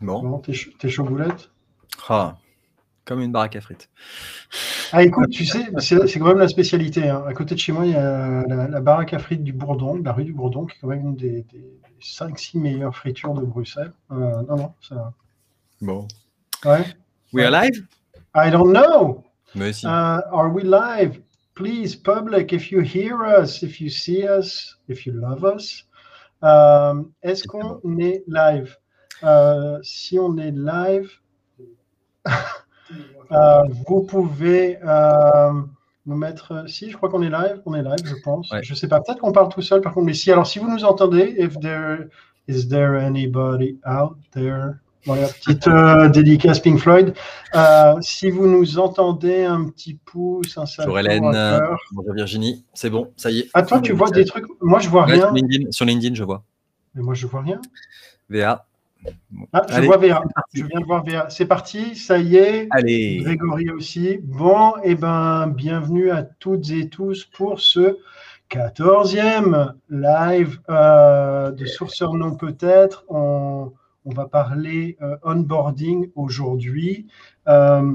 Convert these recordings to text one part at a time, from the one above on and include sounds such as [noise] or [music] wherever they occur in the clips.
Bon. Bon, tes, ch- tes chauboulette Ah, comme une baraque à frites. Ah, écoute, tu sais, c'est quand même la spécialité. hein. À côté de chez moi, il y a la, la baraque à frites du Bourdon, la rue du Bourdon, qui est quand même une des, des 5-6 meilleures fritures de Bruxelles. Euh, non, non, ça. Bon. Ouais. We are live? I don't know. Mais si. Uh, are we live? Please, public, if you hear us, if you see us, if you love us, um, est-ce qu'on est live? Euh, si on est live, [laughs] euh, vous pouvez euh, nous mettre. Si, je crois qu'on est live. On est live, je pense. Ouais. Je sais pas. Peut-être qu'on parle tout seul. Par contre, mais si. Alors, si vous nous entendez, if there is there anybody out there? Voilà, petite euh, dédicace Pink Floyd. Euh, si vous nous entendez, un petit pouce, un salto, Bonjour Hélène, bonjour Virginie, c'est bon, ça y est. Ah, toi, tu vois des trucs. Moi, je vois Ouais, rien. sur, LinkedIn, sur LinkedIn, je vois. Mais moi, je vois rien. VA. Bon. Ah, je vois VA. Je viens de voir VA. C'est parti, ça y est. Allez. Grégory aussi. Bon, et ben, bienvenue à toutes et tous pour ce 14e live euh, de Sourceur Non Peut-être. On, on va parler euh, onboarding aujourd'hui. Euh,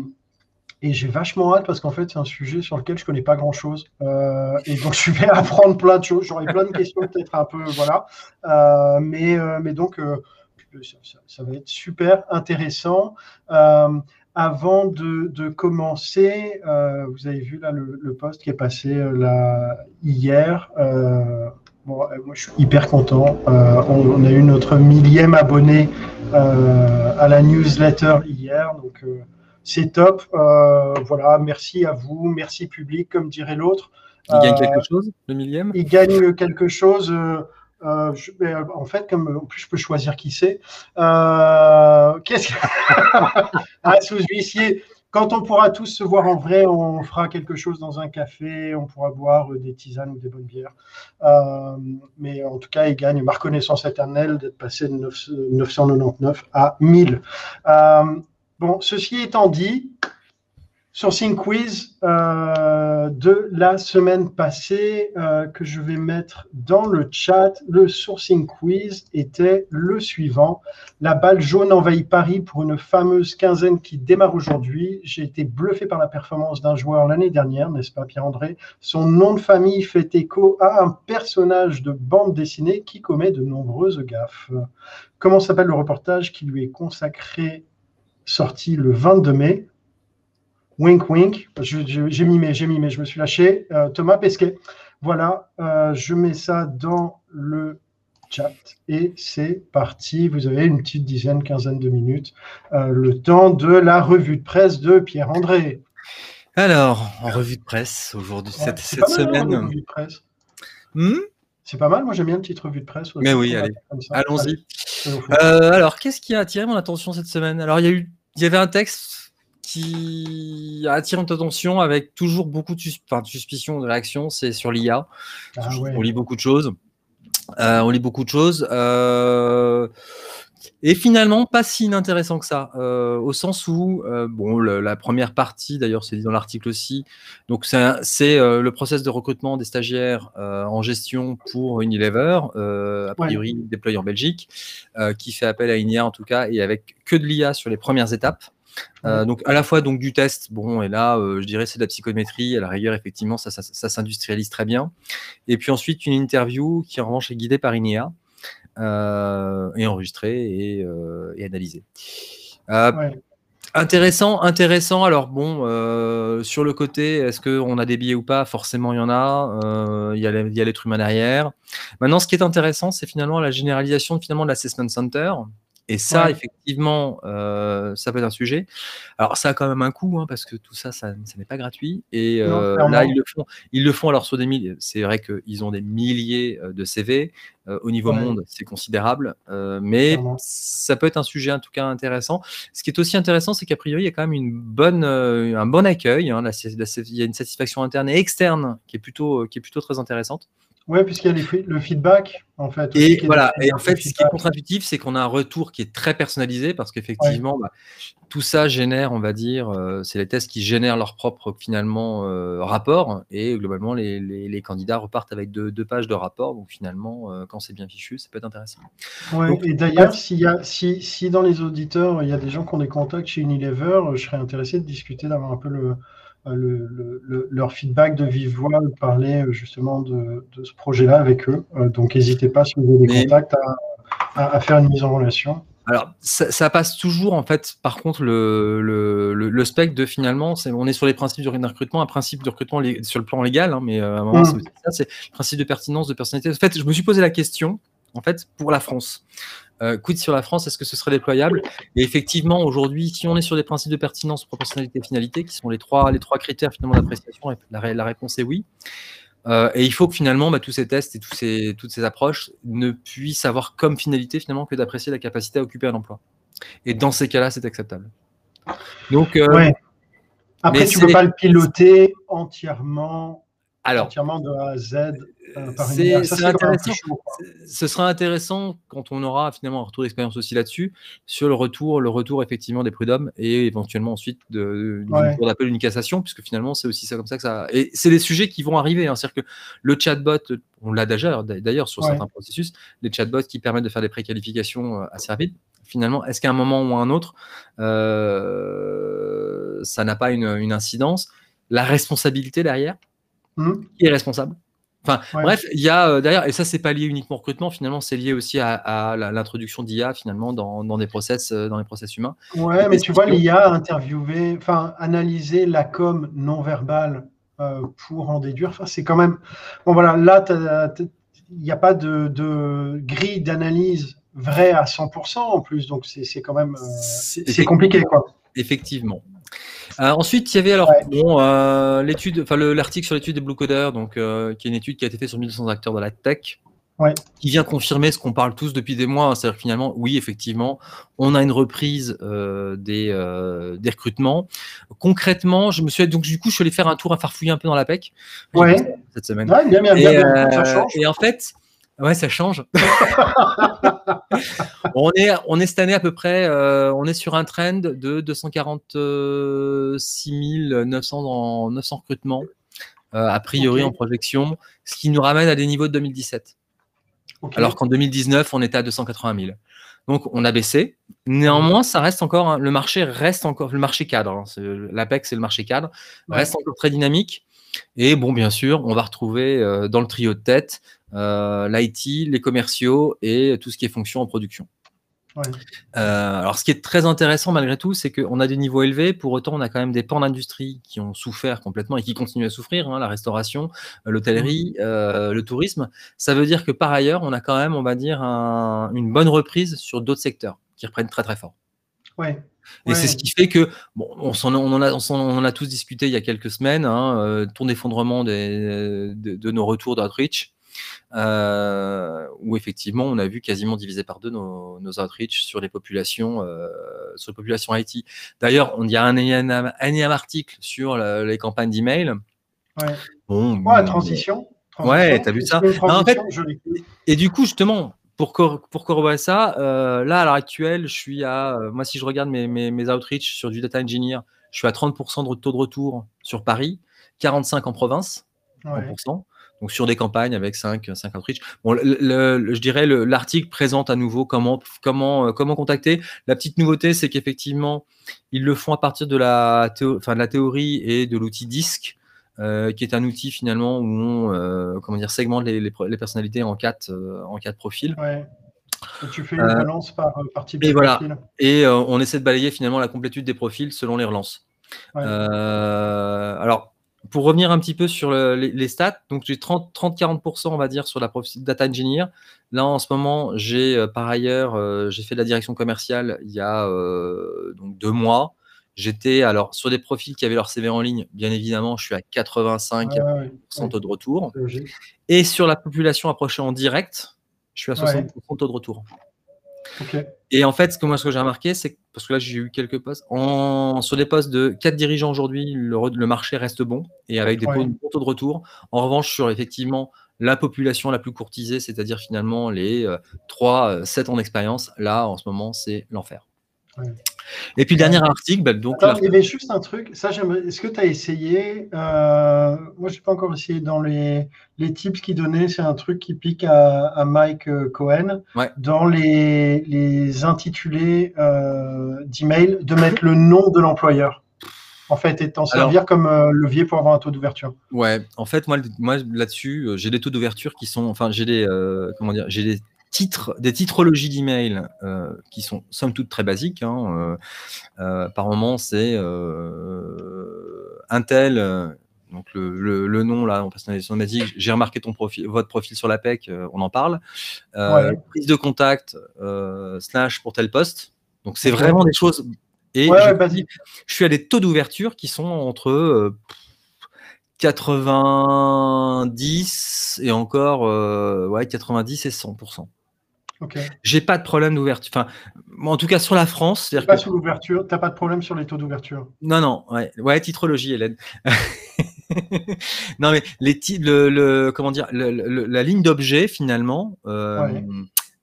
et j'ai vachement hâte parce qu'en fait, c'est un sujet sur lequel je connais pas grand chose. et donc, je vais [laughs] apprendre plein de choses. J'aurai plein de questions, peut-être un peu, voilà. Euh, mais, euh, mais donc, euh, ça, va être super intéressant. Euh, avant de, de commencer, euh, vous avez vu là le, le post qui est passé euh, là, hier. Bon, moi, je suis hyper content. On, on a eu notre millième abonné à la newsletter hier. Donc, c'est top. Voilà, merci à vous. Merci public, comme dirait l'autre. Il gagne quelque chose, le millième? il gagne quelque chose. Euh, euh, en fait, comme en plus je peux choisir qui c'est. Euh, Qu'est-ce que [laughs] ah, sous-huissier Quand on pourra tous se voir en vrai, on fera quelque chose dans un café, on pourra boire des tisanes ou des bonnes bières. Mais en tout cas, il gagne ma reconnaissance éternelle d'être passé de 9 999 à 1000. Euh, bon, ceci étant dit, Sourcing quiz euh, de la semaine passée euh, que je vais mettre dans le chat. Le sourcing quiz était le suivant. La balle jaune envahit Paris pour une fameuse quinzaine qui démarre aujourd'hui. J'ai été bluffé par la performance d'un joueur l'année dernière, n'est-ce pas Pierre-André? Son nom de famille fait écho à un personnage de bande dessinée qui commet de nombreuses gaffes. Comment s'appelle le reportage qui lui est consacré, sorti le 22 mai? Wink, wink. J'ai mimé, j'ai mimé, je me suis lâché. Euh, Thomas Pesquet. Voilà, euh, je mets ça dans le chat et c'est parti. Vous avez une petite dizaine, quinzaine de minutes. Euh, le temps de la revue de presse de Pierre-André. Alors, en revue de presse, aujourd'hui, Ouais, cette, hein, semaine. Hmm? C'est pas mal, moi j'aime bien une petite revue de presse. Mais oui, allez. Allons-y. Alors, qu'est-ce qui a attiré mon attention cette semaine? Alors, il y, a eu, il y avait un texte qui a attiré notre attention avec toujours beaucoup de, sus- enfin, de suspicion, de réaction, c'est sur l'IA. Ah ouais. On lit beaucoup de choses. Euh, on lit beaucoup de choses. Euh, et finalement, pas si inintéressant que ça, euh, au sens où, euh, bon, le- la première partie, d'ailleurs, c'est dit dans l'article aussi, donc c'est euh, le process de recrutement des stagiaires euh, en gestion pour Unilever, euh, a priori déployé en Belgique, euh, qui fait appel à une IA en tout cas, et avec que de l'IA sur les premières étapes. Euh, donc à la fois donc du test, bon et là euh, je dirais c'est de la psychométrie à la rigueur effectivement ça, ça, ça s'industrialise très bien. Et puis ensuite une interview qui en revanche est guidée par une IA euh, et enregistrée et, et analysée. Ouais. Intéressant, intéressant. Alors bon, sur le côté, est-ce qu'on a des billets ou pas? Forcément, il y en a. Il y a les- il y a l'être humain derrière. Maintenant, ce qui est intéressant, c'est finalement la généralisation finalement de l'assessment center. Et ça, Ouais. effectivement, euh, ça peut être un sujet. Alors, ça a quand même un coût, hein, parce que tout ça, ça, ça n'est pas gratuit. Et euh, là, ils le font. Ils le font alors sur des milliers. C'est vrai qu'ils ont des milliers euh, de CV. Euh, au niveau Ouais. monde, c'est considérable. Mais Clairement. ça peut être un sujet en tout cas intéressant. Ce qui est aussi intéressant, c'est qu'a priori, il y a quand même une bonne, un bon accueil. hein. Il y a une satisfaction interne et externe qui est plutôt, qui est plutôt très intéressante. Oui, puisqu'il y a le feedback, en fait. Et voilà, et en fait, ce qui est contre-intuitif, c'est qu'on a un retour qui est très personnalisé, parce qu'effectivement, bah, tout ça génère, on va dire, euh, c'est les tests qui génèrent leur propre, finalement, euh, rapport, et globalement, les, candidats repartent avec deux, pages de rapport, donc finalement, euh, quand c'est bien fichu, ça peut être intéressant. Ouais, et d'ailleurs, si, si, dans les auditeurs, il y a des gens qui ont des contacts chez Unilever, je serais intéressé de discuter, d'avoir un peu le le, leur feedback de vive voix, de parler euh, justement de, ce projet-là avec eux. Euh, donc, n'hésitez pas, si vous avez des contacts, à, faire une mise en relation. Alors, ça, passe toujours, en fait, par contre, le, le, spectre de finalement, on est sur les principes de recrutement, un principe de recrutement sur le plan légal, hein, mais euh, à un moment, mmh. c'est le principe de pertinence, de personnalité. En fait, je me suis posé la question, en fait, pour la France. Euh, quid sur la France, est-ce que ce serait déployable? Et effectivement, aujourd'hui, si on est sur des principes de pertinence, proportionnalité, finalité, qui sont les trois, les trois critères finalement d'appréciation, la, la, réponse est oui. Euh, et il faut que finalement, bah, tous ces tests et tous ces, toutes ces approches ne puissent avoir comme finalité finalement que d'apprécier la capacité à occuper un emploi. Et dans ces cas-là, c'est acceptable. Donc, euh, Après, tu ne peux pas le piloter entièrement alors, de A à Z. Euh, ce sera intéressant quand on aura finalement un retour d'expérience aussi là-dessus, sur le retour, le retour effectivement des prud'hommes et éventuellement ensuite de, de d'appel une cassation, puisque finalement c'est aussi ça comme ça que ça. Et c'est des sujets qui vont arriver. Hein. C'est-à-dire que le chatbot, on l'a déjà d'ailleurs sur certains processus, les chatbots qui permettent de faire des préqualifications euh, assez rapides. Finalement, est-ce qu'à un moment ou à un autre, euh, ça n'a pas une, une incidence? La responsabilité derrière, Mmh. Qui est responsable Enfin, bref, il y a euh, d'ailleurs, et ça, c'est pas lié uniquement au recrutement, finalement, c'est lié aussi à, l'introduction d'IA, finalement, dans, dans, des process, euh, dans les process humains. Ouais, mais tu vois, l'IA interviewer, enfin, analyser la com non verbale euh, pour en déduire, enfin, c'est quand même. Bon, voilà, là, il n'y a pas de, de grille d'analyse vraie à 100% en plus, donc c'est quand même. c'est compliqué, quoi. Effectivement. Euh, ensuite, il y avait alors bon, euh, l'étude, enfin l'article sur l'étude des Blue Coders, donc euh, qui est une étude qui a été faite sur 1200 acteurs de la tech, qui vient confirmer ce qu'on parle tous depuis des mois, c'est-à-dire finalement, oui, effectivement, on a une reprise des, des recrutements. Concrètement, je me suis donc du coup, je suis allé faire un tour à farfouiller un peu dans la PEC cette semaine. bien, bien, bien, et en fait, Ouais, ça change. [laughs] on, est, on est cette année à peu près, euh, on est sur un trend de 246 900, en, 900 recrutements, euh, a priori en projection, ce qui nous ramène à des niveaux de 2017. Alors qu'en 2019, on était à 280 000. Donc, on a baissé. Néanmoins, ça reste encore, le marché reste encore, le marché cadre, hein, l'APEC, c'est le marché cadre, reste encore très dynamique. Et bon, bien sûr, on va retrouver euh, dans le trio de tête euh, l'IT, les commerciaux et tout ce qui est fonction en production. Euh, alors, ce qui est très intéressant malgré tout, c'est qu'on a des niveaux élevés. Pour autant, on a quand même des pans d'industrie qui ont souffert complètement et qui continuent à souffrir. Hein, la restauration, l'hôtellerie, le tourisme. Ça veut dire que par ailleurs, on a quand même, on va dire, une bonne reprise sur d'autres secteurs qui reprennent très très fort. Ouais. Et c'est ce qui fait que, bon, on, en, on, en a, on, a, tous discuté il y a quelques semaines, hein, euh, ton effondrement des, de, nos retours d'outreach, euh, où effectivement on a vu quasiment diviser par deux nos, nos outreach sur les populations, euh, sur les populations IT. D'ailleurs, il y a un énième article sur les campagnes d'email. Ouais. Bon, ouais, transition. transition. Ouais, t'as vu ça. en fait, et du coup, justement, pour, pour corroborer ça, euh, là, à l'heure actuelle, je suis à. Euh, moi, si je regarde mes, mes, mes, outreach sur du data engineer, je suis à 30% de taux de retour sur Paris, 45% en province, donc sur des campagnes avec 5, 5 outreach. Bon, je dirais l'article présente à nouveau comment, comment, euh, comment contacter. La petite nouveauté, c'est qu'effectivement, ils le font à partir de la, de la théorie et de l'outil DISC. Euh, qui est un outil finalement où on euh, comment dire, segmente les, les, personnalités en quatre, euh, en quatre profils. Ouais. Et tu fais une relance par, par type et voilà. Et on essaie de balayer finalement la complétude des profils selon les relances. alors, pour revenir un petit peu sur les, stats, donc j'ai 30-40% on va dire sur la data engineer. Là en ce moment, j'ai par ailleurs, j'ai fait de la direction commerciale il y a donc deux mois. J'étais alors sur des profils qui avaient leur CV en ligne, bien évidemment, je suis à 85% taux de retour. Et sur la population approchée en direct, je suis à 60% taux de retour. Et en fait, ce que moi, ce que j'ai remarqué, c'est que, parce que là, j'ai eu quelques postes, en, sur des postes de 4 dirigeants aujourd'hui, le, marché reste bon et avec des taux de retour. En revanche, sur effectivement la population la plus courtisée, c'est-à-dire finalement les 3-7 ans d'expérience, là, en ce moment, c'est l'enfer. Et puis, dernier article, bah, donc. il y avait juste un truc. Ça, Est-ce que tu as essayé euh, Moi, je n'ai pas encore essayé dans les, les tips qu'il donnait. C'est un truc qui pique à, Mike euh, Cohen. Dans les, les intitulés euh, d'email, de mettre le nom de l'employeur. En fait, et t'en servir comme levier pour avoir un taux d'ouverture. Ouais, en fait, moi, moi là-dessus, j'ai des taux d'ouverture qui sont. Enfin, j'ai des. comment dire J'ai des titres, des titrologies d'email euh, qui sont somme toute très basiques. Hein, euh, euh, par moment, c'est Intel, donc le, nom là en personnalisation magique. J'ai remarqué ton profil, votre profil sur la PEC, on en parle. Prise de contact slash pour tel poste. Donc c'est vraiment des choses. Et je, je, suis à des taux d'ouverture qui sont entre 90 et encore ouais 90 et 100%. J'ai pas de problème d'ouverture. Enfin, en tout cas sur la France. Pas sur l'ouverture, t'as pas de problème sur les taux d'ouverture. Non, non, ouais, ouais titrologie, Hélène. [laughs] non, mais les le, le, comment dire, la ligne d'objet finalement, euh,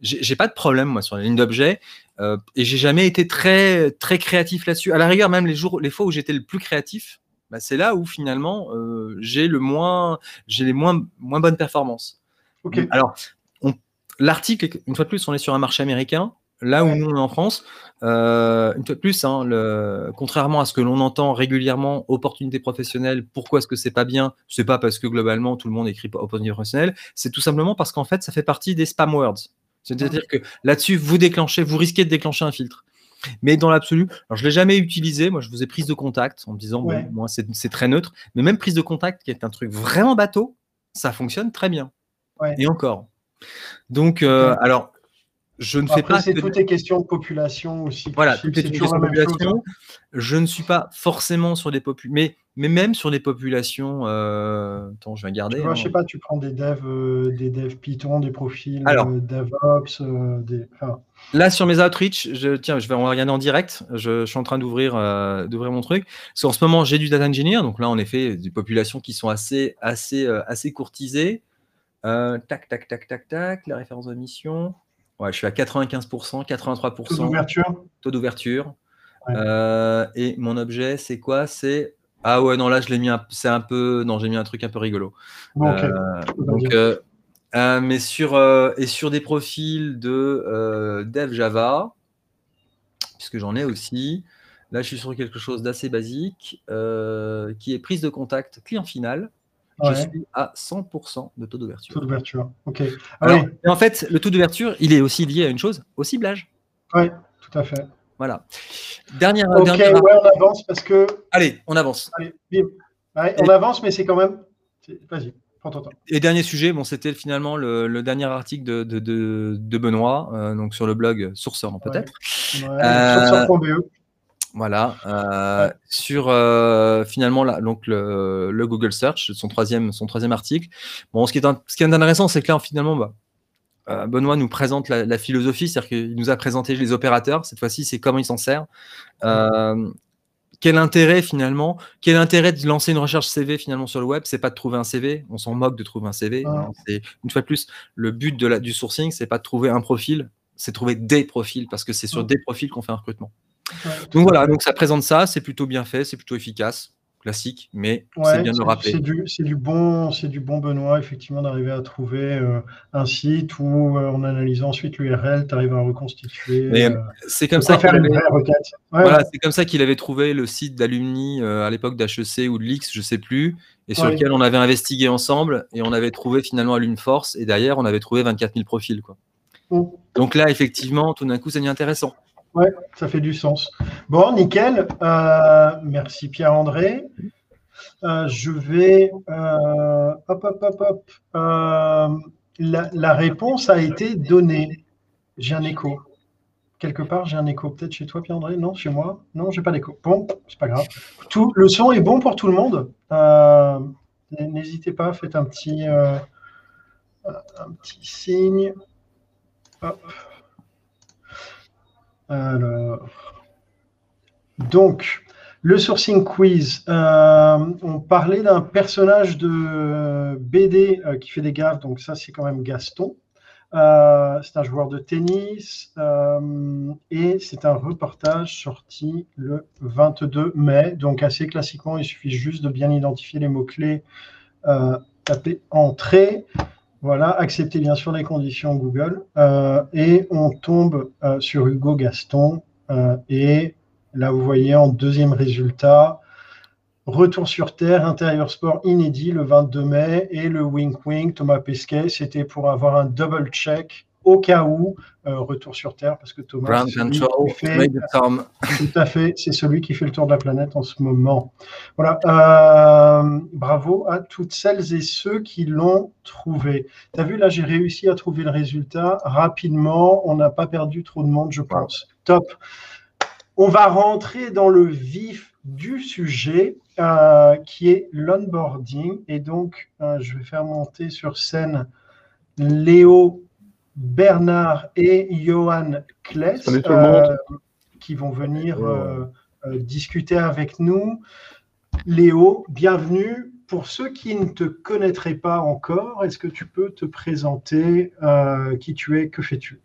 j'ai pas de problème moi sur la ligne d'objet euh, et j'ai jamais été très très créatif là-dessus. À la rigueur, même les jours, les fois où j'étais le plus créatif, bah, c'est là où finalement euh, j'ai le moins, j'ai les moins moins bonnes performances. Ok. Alors l'article, une fois de plus, on est sur un marché américain. Là où nous, on est en France, euh, une fois de plus, hein, contrairement à ce que l'on entend régulièrement, opportunité professionnelle, pourquoi est-ce que c'est pas bien? C'est pas parce que globalement tout le monde écrit opportunité professionnelle, c'est tout simplement parce qu'en fait, ça fait partie des spam words. C'est-à-dire que là-dessus, vous déclenchez, vous risquez de déclencher un filtre. Mais dans l'absolu, alors je ne l'ai jamais utilisé. Moi, je vous ai prise de contact en me disant, bon, moi, c'est très neutre. Mais même prise de contact, qui est un truc vraiment bateau, ça fonctionne très bien. Et encore. Donc, euh, alors, je ne fais pas. C'est toutes les questions de population aussi. Voilà, toutes les questions de population. Hein. Je ne suis pas forcément sur des populations, mais, mais même sur des populations. Euh... Attends, je vais garder. Je ne sais pas, tu prends des devs, euh, des devs Python, des profils alors, euh, DevOps. Des... Là, sur mes outreach, je, tiens, je vais en regarder en direct. Je, suis en train d'ouvrir d'ouvrir mon truc. Parce qu'en ce moment, j'ai du data engineer. Donc là, en effet, des populations qui sont assez, assez, assez courtisées. Euh, tac, tac, tac, tac, tac. La référence de mission. Ouais, je suis à 95%, 83%. Taux d'ouverture. Taux d'ouverture. Euh, et mon objet, c'est quoi? C'est ah ouais, non, là, je l'ai mis. C'est un peu. Non, j'ai mis un truc un peu rigolo. Euh, donc, mais sur et sur des profils de Dev Java, puisque j'en ai aussi. Là, je suis sur quelque chose d'assez basique, qui est prise de contact client final je suis à 100% de taux d'ouverture. Taux d'ouverture, ok. en fait, le taux d'ouverture, il est aussi lié à une chose, au ciblage. Oui, tout à fait. Voilà. Dernière. Ok, dernière... Ouais, on avance parce que. Allez, on avance. Allez, on avance, mais c'est quand même. Vas-y. Prends ton temps. Et dernier sujet, bon, c'était finalement le, dernier article de, de, de, Benoît, euh, donc sur le blog Sourceur peut-être. Ouais, euh, voilà. Euh, sur euh, finalement donc le, Google Search, son troisième, son troisième article. Bon, ce qui est, ce qui est intéressant, c'est que là, finalement, bah, euh, Benoît nous présente la, philosophie, c'est-à-dire qu'il nous a présenté les opérateurs. Cette fois-ci, c'est comment il s'en sert. quel intérêt finalement Quel intérêt de lancer une recherche CV finalement sur le web? C'est pas de trouver un CV. On s'en moque de trouver un CV. C'est une fois de plus le but de la, du sourcing, c'est pas de trouver un profil, c'est de trouver des profils parce que c'est sur des profils qu'on fait un recrutement. Donc voilà, donc ça présente ça, c'est plutôt bien fait, c'est plutôt efficace, classique, mais c'est bien de le rappeler. C'est du, bon, c'est du bon Benoît, effectivement, d'arriver à trouver euh, un site où, euh, en analysant ensuite l'URL, tu arrives à reconstituer. Euh, c'est comme, ça qu'il avait... voilà, c'est comme ça qu'il avait trouvé le site d'Alumni à l'époque d'HEC ou de l'X, je sais plus, et sur lequel on avait investigué ensemble et on avait trouvé finalement Force et derrière on avait trouvé 24 000 profils. Quoi. Mm. Donc là, effectivement, tout d'un coup, c'est intéressant. Oui, ça fait du sens. Bon, nickel. Euh, merci Pierre-André. Euh, je vais. Euh, hop, hop, hop, hop. La, réponse a été donnée. J'ai un écho. Quelque part, j'ai un écho. Peut-être chez toi, Pierre-André? Non, chez moi? Non, j'ai pas d'écho. Bon, c'est pas grave. Tout, le son est bon pour tout le monde. N'hésitez pas, faites un petit, un petit signe. Hop. Alors, donc, Le sourcing quiz. Euh, on parlait d'un personnage de BD euh, qui fait des gaffes, donc ça c'est quand même Gaston. Euh, c'est un joueur de tennis et c'est un reportage sorti le 22 mai. Donc assez classiquement, il suffit juste de bien identifier les mots-clés, taper entrée. Voilà, accepter bien sûr les conditions Google et on tombe sur Hugo Gaston et Là, vous voyez en deuxième résultat, Retour sur Terre, intérieur sport inédit le 22 mai et le Wink Wink, Thomas Pesquet, c'était pour avoir un double check au cas où, euh, retour sur Terre, parce que Thomas, fait, tout à fait, c'est celui qui fait le tour de la planète en ce moment. Voilà, euh, bravo à toutes celles et ceux qui l'ont trouvé. Tu as vu, là, j'ai réussi à trouver le résultat rapidement, on n'a pas perdu trop de monde, je pense. Top. On va rentrer dans le vif du sujet euh, qui est l'onboarding. Et donc, je vais faire monter sur scène Léo, Bernard et Johan Kless euh, qui vont venir discuter avec nous. Léo, bienvenue. Pour ceux qui ne te connaîtraient pas encore, est-ce que tu peux te présenter qui tu es, que fais-tu?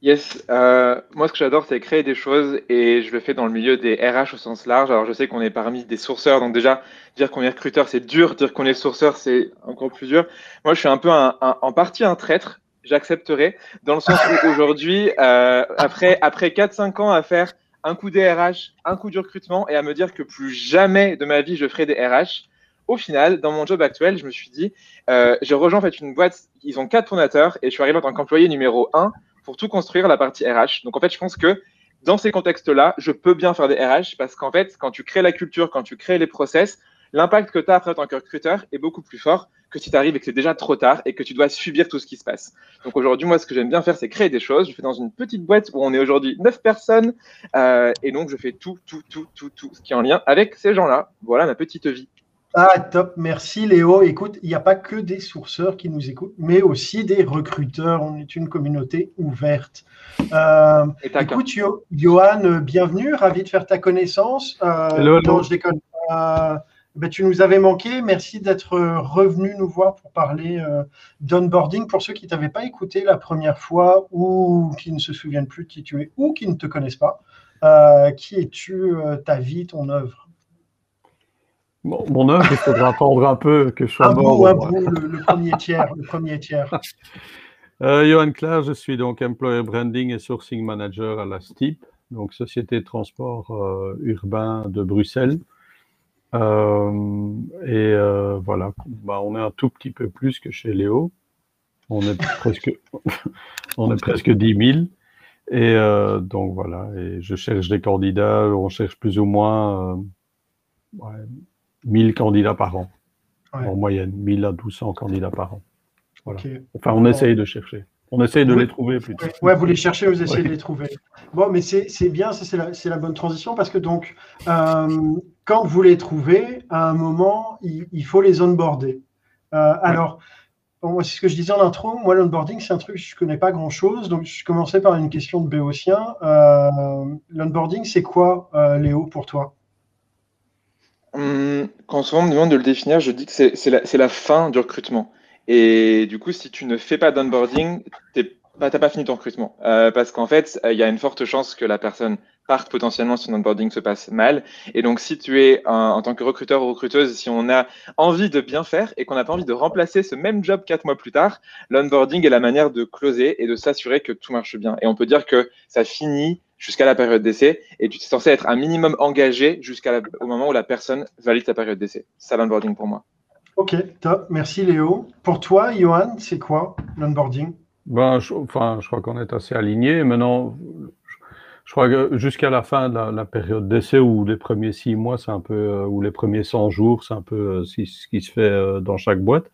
Yes, euh, moi ce que j'adore c'est créer des choses et je le fais dans le milieu des RH au sens large. Alors je sais qu'on est parmi des sourceurs, donc déjà dire qu'on est recruteur c'est dur, dire qu'on est sourceur c'est encore plus dur. Moi je suis un peu un, en partie un traître, j'accepterai, dans le sens où [laughs] aujourd'hui, euh, après, après 4-5 ans à faire un coup des RH, un coup du recrutement et à me dire que plus jamais de ma vie je ferai des RH, au final, dans mon job actuel, je me suis dit, euh, j'ai rejoint en fait une boîte, ils ont quatre fondateurs et je suis arrivé en tant qu'employé numéro 1 pour tout construire la partie RH. Donc en fait, je pense que dans ces contextes-là, je peux bien faire des RH parce qu'en fait, quand tu crées la culture, quand tu crées les process, l'impact que tu as après en tant que recruteur est beaucoup plus fort que si tu arrives et que c'est déjà trop tard et que tu dois subir tout ce qui se passe. Donc aujourd'hui, moi, ce que j'aime bien faire, c'est créer des choses. Je fais dans une petite boîte où on est aujourd'hui neuf personnes euh, et donc je fais tout, tout, tout, tout, tout ce qui est en lien avec ces gens-là. Voilà ma petite vie. Ah, top, merci Léo. Écoute, il n'y a pas que des sourceurs qui nous écoutent, mais aussi des recruteurs. On est une communauté ouverte. Euh, écoute, Johan, bienvenue, ravi de faire ta connaissance. Euh, non, je déconne. Euh, ben, tu nous avais manqué. Merci d'être revenu nous voir pour parler euh, d'onboarding. Pour ceux qui ne t'avaient pas écouté la première fois ou qui ne se souviennent plus de qui tu es ou qui ne te connaissent pas, qui es-tu, ta vie, ton œuvre? Mon œuvre, il faudra attendre un peu que je sois mort. le, premier tiers. Le premier tiers. [laughs] Euh, Johan Claire, je suis donc Employer Branding et Sourcing Manager à la STIP, donc Société de Transport euh, Urbain de Bruxelles. Euh, et voilà, bah, on est un tout petit peu plus que chez Léo. On est [laughs] presque, [laughs] on est presque 10 000. Et donc voilà, et je cherche des candidats, on cherche plus ou moins 1000 candidats par an, en moyenne, 1000 à 1200 candidats par an. Enfin, on essaye de chercher. On essaye de les trouver plutôt. Ouais, vous les cherchez, vous essayez de les trouver. Bon, mais c'est bien, c'est la, la, bonne transition parce que donc, euh, quand vous les trouvez, à un moment, il, faut les onboarder. Euh, alors, c'est ce que je disais en intro. Moi, l'onboarding, c'est un truc que je ne connais pas grand-chose. Donc, je commençais par une question de béotien. Euh, l'onboarding, c'est quoi, Léo, pour toi? Hum, quand souvent on me demande de le définir, je dis que c'est la, fin du recrutement. Et du coup, si tu ne fais pas d'onboarding, tu n'as pas fini ton recrutement. Euh, parce qu'en fait, il y a une forte chance que la personne parte potentiellement si son onboarding se passe mal. Et donc, si tu es en tant que recruteur ou recruteuse, si on a envie de bien faire et qu'on n'a pas envie de remplacer ce même job quatre mois plus tard, l'onboarding est la manière de closer et de s'assurer que tout marche bien. Et on peut dire que ça finit jusqu'à la période d'essai et tu es censé être un minimum engagé jusqu'au moment où la personne valide ta période d'essai. C'est l'onboarding pour moi. Ok, top. Merci Léo. Pour toi, Johan, c'est quoi l'onboarding? Ben, je, enfin, je crois qu'on est assez alignés. Maintenant, je crois que jusqu'à la fin de la, période d'essai ou les premiers six mois, c'est un peu, euh, ou les premiers 100 jours, c'est un peu euh, ce qui se fait euh, dans chaque boîte.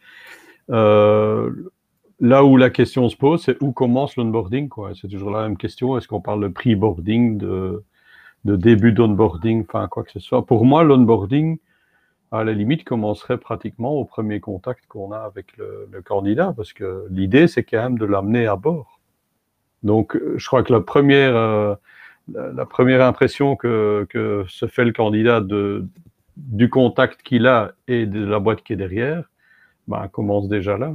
Là où la question se pose, c'est où commence l'onboarding. C'est toujours la même question. Est-ce qu'on parle de pre-boarding, de, de, début d'onboarding, enfin quoi que ce soit? Pour moi, l'onboarding, à la limite, commencerait pratiquement au premier contact qu'on a avec le, candidat, parce que l'idée, c'est quand même de l'amener à bord. Donc, je crois que la première, euh, la, première impression que, se fait le candidat du contact qu'il a et de la boîte qui est derrière, ben, commence déjà là.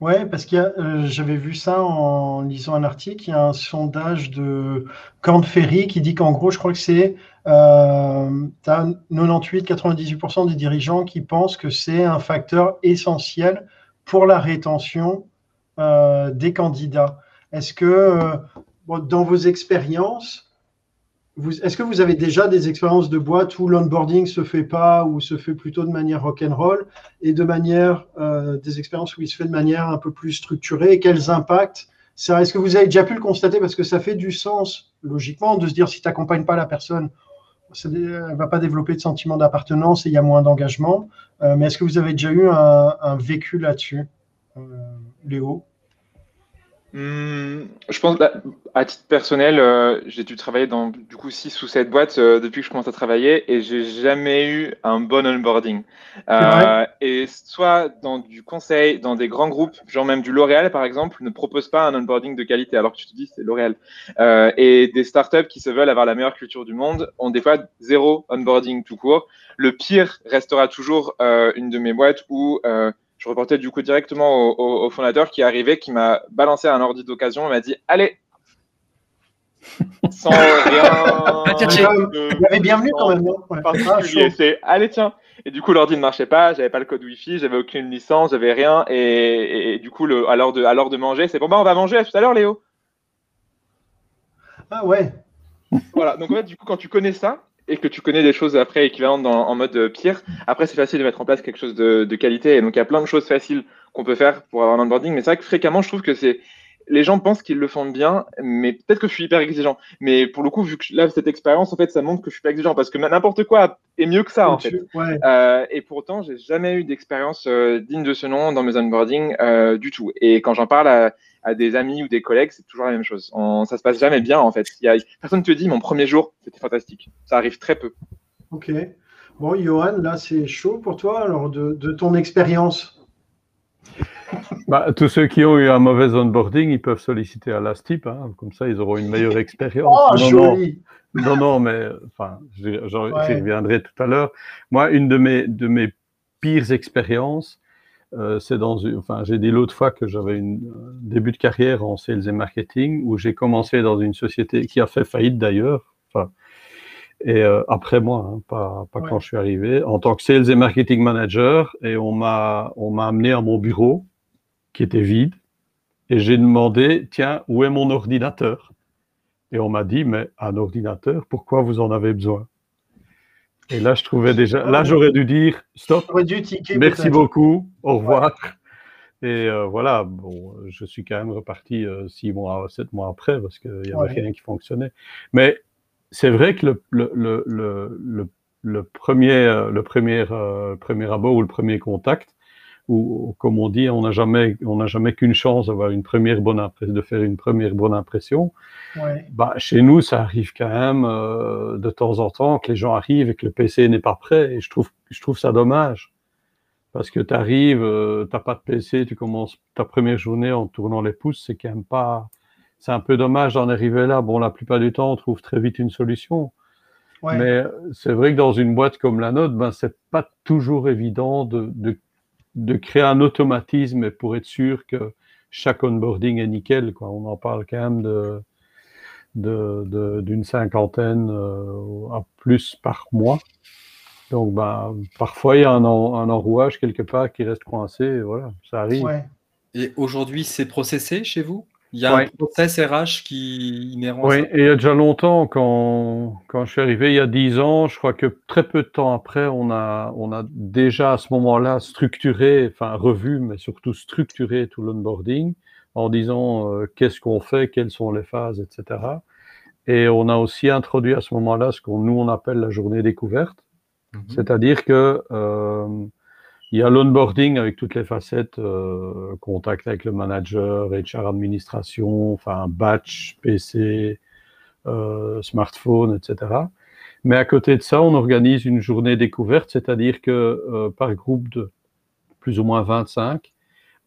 Oui, parce que euh, j'avais vu ça en lisant un article. Il y a un sondage de Corn Ferry qui dit qu'en gros, je crois que c'est euh, 98-98% des dirigeants qui pensent que c'est un facteur essentiel pour la rétention euh, des candidats. Est-ce que euh, dans vos expériences, est-ce que vous avez déjà des expériences de boîte où l'onboarding se fait pas ou se fait plutôt de manière rock'n'roll et de manière euh, des expériences où il se fait de manière un peu plus structurée? Quels impacts? Est-ce que vous avez déjà pu le constater? Parce que ça fait du sens logiquement de se dire si tu n'accompagnes pas la personne, elle ne va pas développer de sentiment d'appartenance et il y a moins d'engagement. Euh, mais est-ce que vous avez déjà eu un, un vécu là-dessus, euh, Léo? Hmm, je pense, bah, à titre personnel, euh, j'ai dû travailler dans du coup 6 ou 7 boîtes euh, depuis que je commence à travailler et j'ai jamais eu un bon onboarding. Euh, et soit dans du conseil, dans des grands groupes, genre même du L'Oréal par exemple, ne propose pas un onboarding de qualité alors que tu te dis c'est L'Oréal. et des startups qui se veulent avoir la meilleure culture du monde ont des fois zéro onboarding tout court. Le pire restera toujours une de mes boîtes où je reportais du coup directement au, fondateur qui est arrivé, qui m'a balancé un ordi d'occasion, il m'a dit Allez [laughs] Sans rien. Il avait bienvenu quand même. C'est Allez, tiens Et du coup, l'ordi ne marchait pas, j'avais pas le code Wi-Fi, j'avais aucune licence, j'avais rien. Et, du coup, le, à l'heure de, de manger, c'est bon, bah, on va manger à tout à l'heure, Léo. Ah ouais. Voilà, donc en fait, du coup, quand tu connais ça, et que tu connais des choses après équivalentes en mode euh, pire, après c'est facile de mettre en place quelque chose de, de qualité. Et donc il y a plein de choses faciles qu'on peut faire pour avoir un onboarding. Mais c'est vrai que fréquemment, je trouve que c'est les gens pensent qu'ils le font bien, mais peut-être que je suis hyper exigeant. Mais pour le coup, vu que là, cette expérience, en fait, ça montre que je suis pas exigeant parce que n'importe quoi est mieux que ça, en fait. Euh, et pourtant, j'ai jamais eu d'expérience euh, digne de ce nom dans mes onboarding euh, du tout. Et quand j'en parle à, à, des amis ou des collègues, c'est toujours la même chose. On, ça se passe jamais bien, en fait. Il y a, personne ne te dit, mon premier jour, c'était fantastique. Ça arrive très peu. Ok. Bon, Johan, là, c'est chaud pour toi. Alors, de, de ton expérience? Bah, tous ceux qui ont eu un mauvais onboarding, ils peuvent solliciter à l'ASTIP, hein, comme ça ils auront une meilleure expérience. Oh, non, non, non, mais enfin, j'y reviendrai tout à l'heure. Moi, une de mes, de mes pires expériences, euh, c'est dans une, enfin, j'ai dit l'autre fois que j'avais un début de carrière en sales et marketing où j'ai commencé dans une société qui a fait faillite d'ailleurs. Enfin, et euh, après moi, hein, pas, pas quand je suis arrivé, en tant que sales et marketing manager, et on m'a on m'a amené à mon bureau qui était vide, et j'ai demandé tiens où est mon ordinateur? Et on m'a dit mais un ordinateur, pourquoi vous en avez besoin? Et là je trouvais déjà, là j'aurais dû dire stop, merci beaucoup, au revoir. Et euh, voilà, bon, je suis quand même reparti euh, six mois, sept mois après parce qu'il n'y avait rien qui fonctionnait. Mais c'est vrai que le, le, le, le, premier, le premier, euh, premier abord ou le premier contact, ou comme on dit, on n'a jamais, on n'a jamais qu'une chance d'avoir une première bonne impression, de faire une première bonne impression. Bah, chez nous, ça arrive quand même euh, de temps en temps que les gens arrivent et que le PC n'est pas prêt. Et je trouve, je trouve ça dommage. Parce que tu arrives, euh, tu n'as pas de PC, tu commences ta première journée en tournant les pouces, c'est quand même pas, c'est un peu dommage d'en arriver là. Bon, la plupart du temps, on trouve très vite une solution. Mais c'est vrai que dans une boîte comme la nôtre, ben, c'est pas toujours évident de, de, de, créer un automatisme pour être sûr que chaque onboarding est nickel. Quoi. On en parle quand même de, de, d'une cinquantaine euh, à plus par mois. Donc, ben, parfois, il y a un, un enrouage quelque part qui reste coincé. Et voilà, ça arrive. Et aujourd'hui, c'est processé chez vous? Il y a un process RH qui inhérent. Oui, et il y a déjà longtemps, quand, quand je suis arrivé, il y a dix ans, je crois que très peu de temps après, on a, on a déjà à ce moment-là structuré, enfin revu, mais surtout structuré tout l'onboarding en disant euh, qu'est-ce qu'on fait, quelles sont les phases, etc. Et on a aussi introduit à ce moment-là ce qu'on nous on appelle la journée découverte, mhm. c'est-à-dire que euh, il y a l'onboarding avec toutes les facettes, euh, contact avec le manager, HR administration, enfin batch, PC, euh, smartphone, etc. Mais à côté de ça, on organise une journée découverte, c'est-à-dire que euh, par groupe de plus ou moins 25,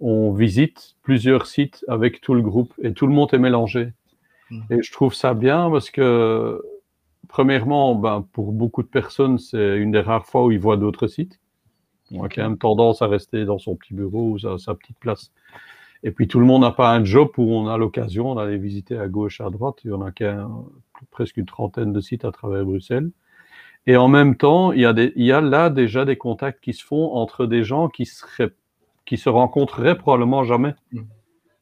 on visite plusieurs sites avec tout le groupe et tout le monde est mélangé. Mm. Et je trouve ça bien parce que, premièrement, ben, pour beaucoup de personnes, c'est une des rares fois où ils voient d'autres sites. On a quand même tendance à rester dans son petit bureau ou sa, sa petite place. Et puis tout le monde n'a pas un job où on a l'occasion d'aller visiter à gauche, à droite. Il y en a presque une trentaine de sites à travers Bruxelles. Et en même temps, il y, a des, il y a là déjà des contacts qui se font entre des gens qui, seraient, qui se rencontreraient probablement jamais. Mm.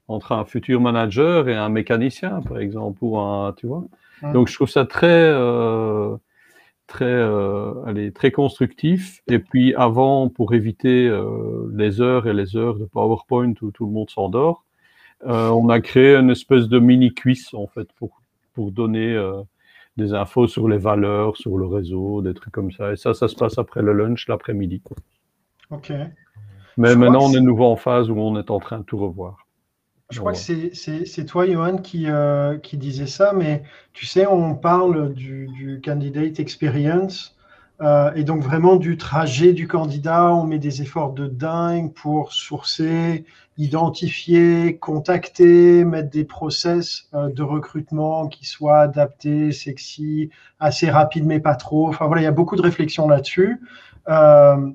Entre un futur manager et un mécanicien, par exemple, ou un, tu vois. Donc, je trouve ça très, euh, très, euh, allez, très constructif. Et puis, avant, pour éviter euh, les heures et les heures de PowerPoint où tout le monde s'endort, euh, on a créé une espèce de mini quiz, en fait, pour, pour donner euh, des infos sur les valeurs, sur le réseau, des trucs comme ça. Et ça, ça se passe après le lunch, l'après-midi. OK. Mais maintenant, on est nouveau en phase où on est en train de tout revoir. Je crois que c'est toi, Johan, qui, euh, qui disait ça, mais tu sais, on parle du, du candidate experience euh, et donc vraiment du trajet du candidat. On met des efforts de dingue pour sourcer, identifier, contacter, mettre des process euh, de recrutement qui soient adaptés, sexy, assez rapides, mais pas trop. Enfin voilà, il y a beaucoup de réflexions là-dessus. Euh,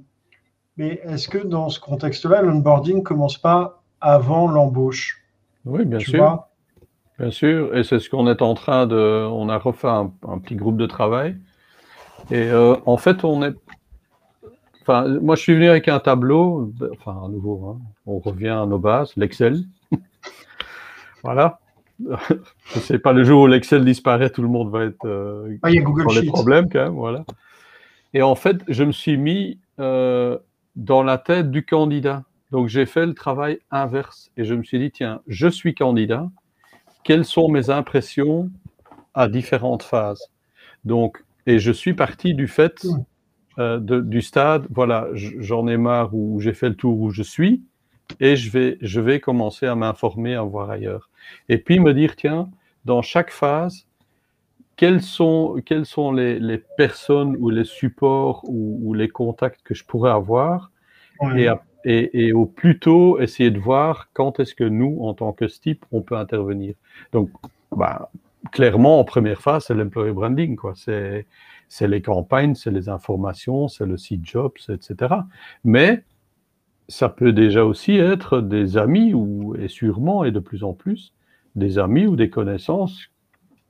mais est-ce que dans ce contexte-là, l'onboarding commence pas avant l'embauche? Oui, bien sûr. Bien sûr, et c'est ce qu'on est en train de. On a refait un, petit groupe de travail. Et euh, en fait, on est. Enfin, moi, je suis venu avec un tableau. Enfin, à nouveau, hein, on revient à nos bases, l'Excel. [laughs] voilà. [laughs] sais pas, le jour où l'Excel disparaît, tout le monde va être euh, ah, il y a Google dans les problèmes quand même. Voilà. Et en fait, je me suis mis euh, dans la tête du candidat. Donc j'ai fait le travail inverse et je me suis dit, tiens, je suis candidat, quelles sont mes impressions à différentes phases? Donc, et je suis parti du fait euh, du stade, voilà, j'en ai marre où j'ai fait le tour où je suis et je vais, je vais commencer à m'informer, à voir ailleurs. Et puis me dire, tiens, dans chaque phase, quelles sont, quelles sont les, les personnes ou les supports ou, ou, les contacts que je pourrais avoir? Et, et, au plus tôt essayer de voir quand est-ce que nous, en tant que STIP, on peut intervenir. Donc, bah, clairement, en première phase, c'est l'employer branding, quoi. C'est, c'est les campagnes, c'est les informations, c'est le site jobs, etc. Mais ça peut déjà aussi être des amis ou, et sûrement, et de plus en plus, des amis ou des connaissances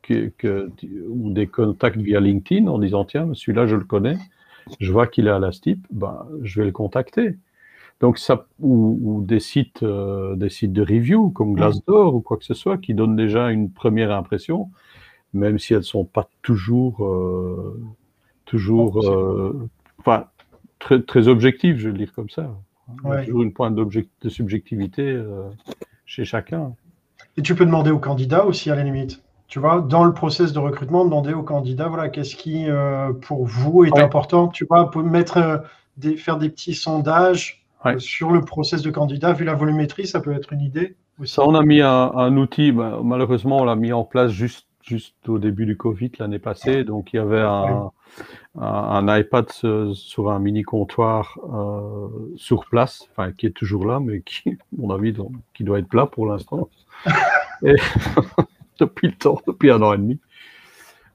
que, ou des contacts via LinkedIn en disant, tiens, celui-là, je le connais, je vois qu'il est à la STIP, bah, je vais le contacter. Donc ça, ou, des sites, euh, des sites de review comme Glassdoor ou quoi que ce soit qui donnent déjà une première impression, même si elles sont pas toujours, euh, toujours, euh, enfin très, très objectives, je vais le dire comme ça. Il y a toujours une pointe de subjectivité chez chacun. Et tu peux demander au candidat aussi à la limite. Tu vois, dans le process de recrutement, demander au candidat, voilà, qu'est-ce qui pour vous est important. Tu vois, pour mettre, des, faire des petits sondages sur le process de candidat, vu la volumétrie, ça peut être une idée aussi. Ça, on a mis un, outil, ben, malheureusement, on l'a mis en place juste, juste au début du Covid l'année passée. Donc, il y avait un, un, iPad sur un mini comptoir euh, sur place, enfin, qui est toujours là, mais qui, à mon avis, qui doit être plat pour l'instant. [laughs] [laughs] depuis le temps, depuis un an et demi.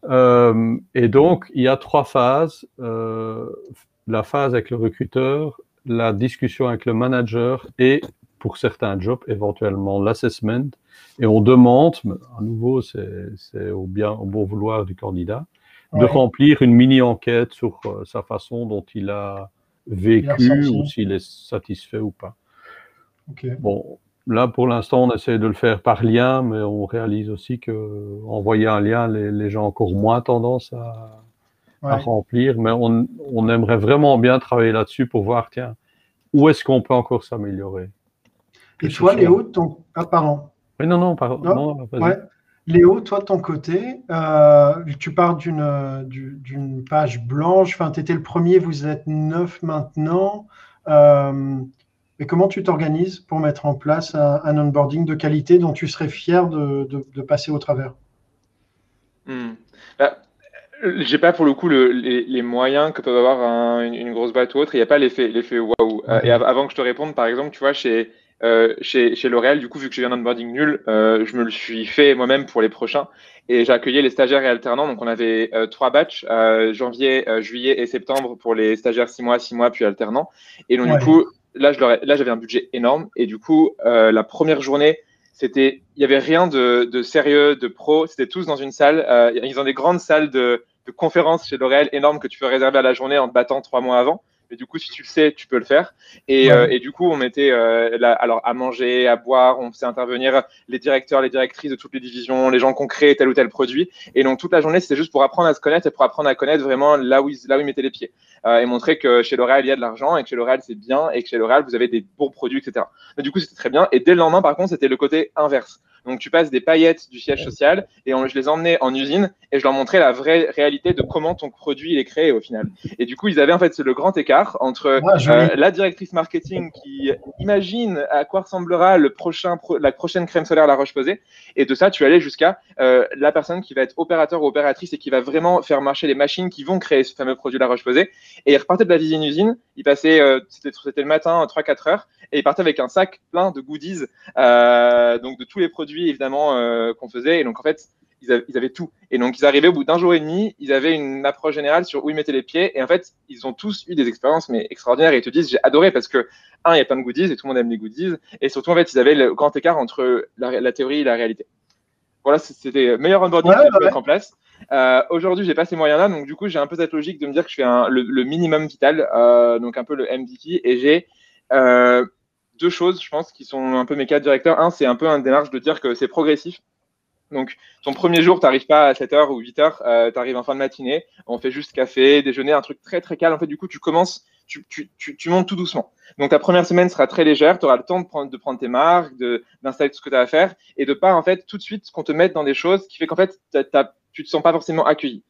Euh, et donc, il y a trois phases. Euh, la phase avec le recruteur, la discussion avec le manager et, pour certains jobs, éventuellement l'assessment. Et on demande, à nouveau, c'est au, bien, au bon vouloir du candidat, de remplir une mini-enquête sur euh, sa façon dont il a vécu ou s'il est satisfait ou pas. Bon, là, pour l'instant, on essaie de le faire par lien, mais on réalise aussi que envoyer un lien, les, les gens ont encore moins tendance à, à remplir, mais on, on, aimerait vraiment bien travailler là-dessus pour voir, tiens, où est-ce qu'on peut encore s'améliorer. Et toi, Léo, ton... Ah, pardon. Oui, non, non, pardon. Léo, toi, de ton côté, euh, tu pars d'une page blanche, enfin, tu étais le premier, vous êtes neuf maintenant. Euh, mais comment tu t'organises pour mettre en place un, onboarding de qualité dont tu serais fier de, de, passer au travers? Hmm. bah, j'ai pas pour le coup le, les, les, moyens que peut avoir un, une, une, grosse boîte ou autre. Il n'y a pas l'effet l'effet waouh. Euh, et avant que je te réponde, par exemple, tu vois, chez euh, chez, chez L'Oréal, du coup, vu que j'ai un onboarding nul, euh, je me le suis fait moi-même pour les prochains. Et j'ai accueilli les stagiaires et alternants. Donc, on avait euh, trois batchs, janvier, juillet et septembre pour les stagiaires six mois, six mois, puis alternants. Et donc, du coup, là, là, j'avais un budget énorme. Et du coup, la première journée, c'était, il y avait rien de, de sérieux, de pro. C'était tous dans une salle. ils ont des grandes salles de, de conférences chez L'Oréal énormes que tu peux réserver à la journée en te battant trois mois avant mais du coup, si tu le sais, tu peux le faire. Et, euh, et du coup, on mettait euh, là, alors à manger, à boire, on faisait intervenir les directeurs, les directrices de toutes les divisions, les gens qui ont créé tel ou tel produit. Et donc toute la journée, c'était juste pour apprendre à se connaître et pour apprendre à connaître vraiment là où ils, là où ils mettaient les pieds euh, et montrer que chez L'Oréal il y a de l'argent et que chez L'Oréal c'est bien et que chez L'Oréal vous avez des bons produits, etc. Mais du coup, c'était très bien. Et dès le lendemain, par contre, c'était le côté inverse. Donc tu passes des paillettes du siège social et on, je les emmenais en usine et je leur montrais la vraie réalité de comment ton produit il est créé au final. Et du coup, ils avaient en fait le grand écart entre euh, la directrice marketing qui imagine à quoi ressemblera le prochain la prochaine crème solaire La Roche-Posay et de ça, tu allais jusqu'à euh, la personne qui va être opérateur ou opératrice et qui va vraiment faire marcher les machines qui vont créer ce fameux produit La Roche-Posay. Et ils repartaient de la visite usine, ils passaient, euh, c'était le matin, 3-4 heures, et ils partaient avec un sac plein de goodies, donc de tous les produits évidemment euh, qu'on faisait. Et donc en fait, ils avaient, tout. Et donc ils arrivaient au bout d'un jour et demi, ils avaient une approche générale sur où ils mettaient les pieds. Et en fait, ils ont tous eu des expériences mais extraordinaires. Et ils te disent, j'ai adoré parce que un, il y a plein de goodies et tout le monde aime les goodies. Et surtout en fait, ils avaient le grand écart entre la, théorie et la réalité. Voilà, c'était le meilleur onboarding que pu mettre en place. Euh, Aujourd'hui, j'ai pas ces moyens-là, donc du coup, j'ai un peu cette logique de me dire que je fais le, minimum vital, euh, donc un peu le MVP, et j'ai euh, deux choses, je pense, qui sont un peu mes quatre directeurs. Un, c'est un peu un démarche de dire que c'est progressif. Donc, ton premier jour, tu n'arrives pas à 7h ou 8h, euh, tu arrives en fin de matinée, on fait juste café, déjeuner, un truc très très calme. En fait, du coup, tu commences, tu, montes tout doucement. Donc, ta première semaine sera très légère, tu auras le temps de prendre, de prendre tes marques, d'installer tout ce que tu as à faire et de pas, en fait, tout de suite qu'on te mette dans des choses qui fait qu'en fait, tu te sens pas forcément accueilli.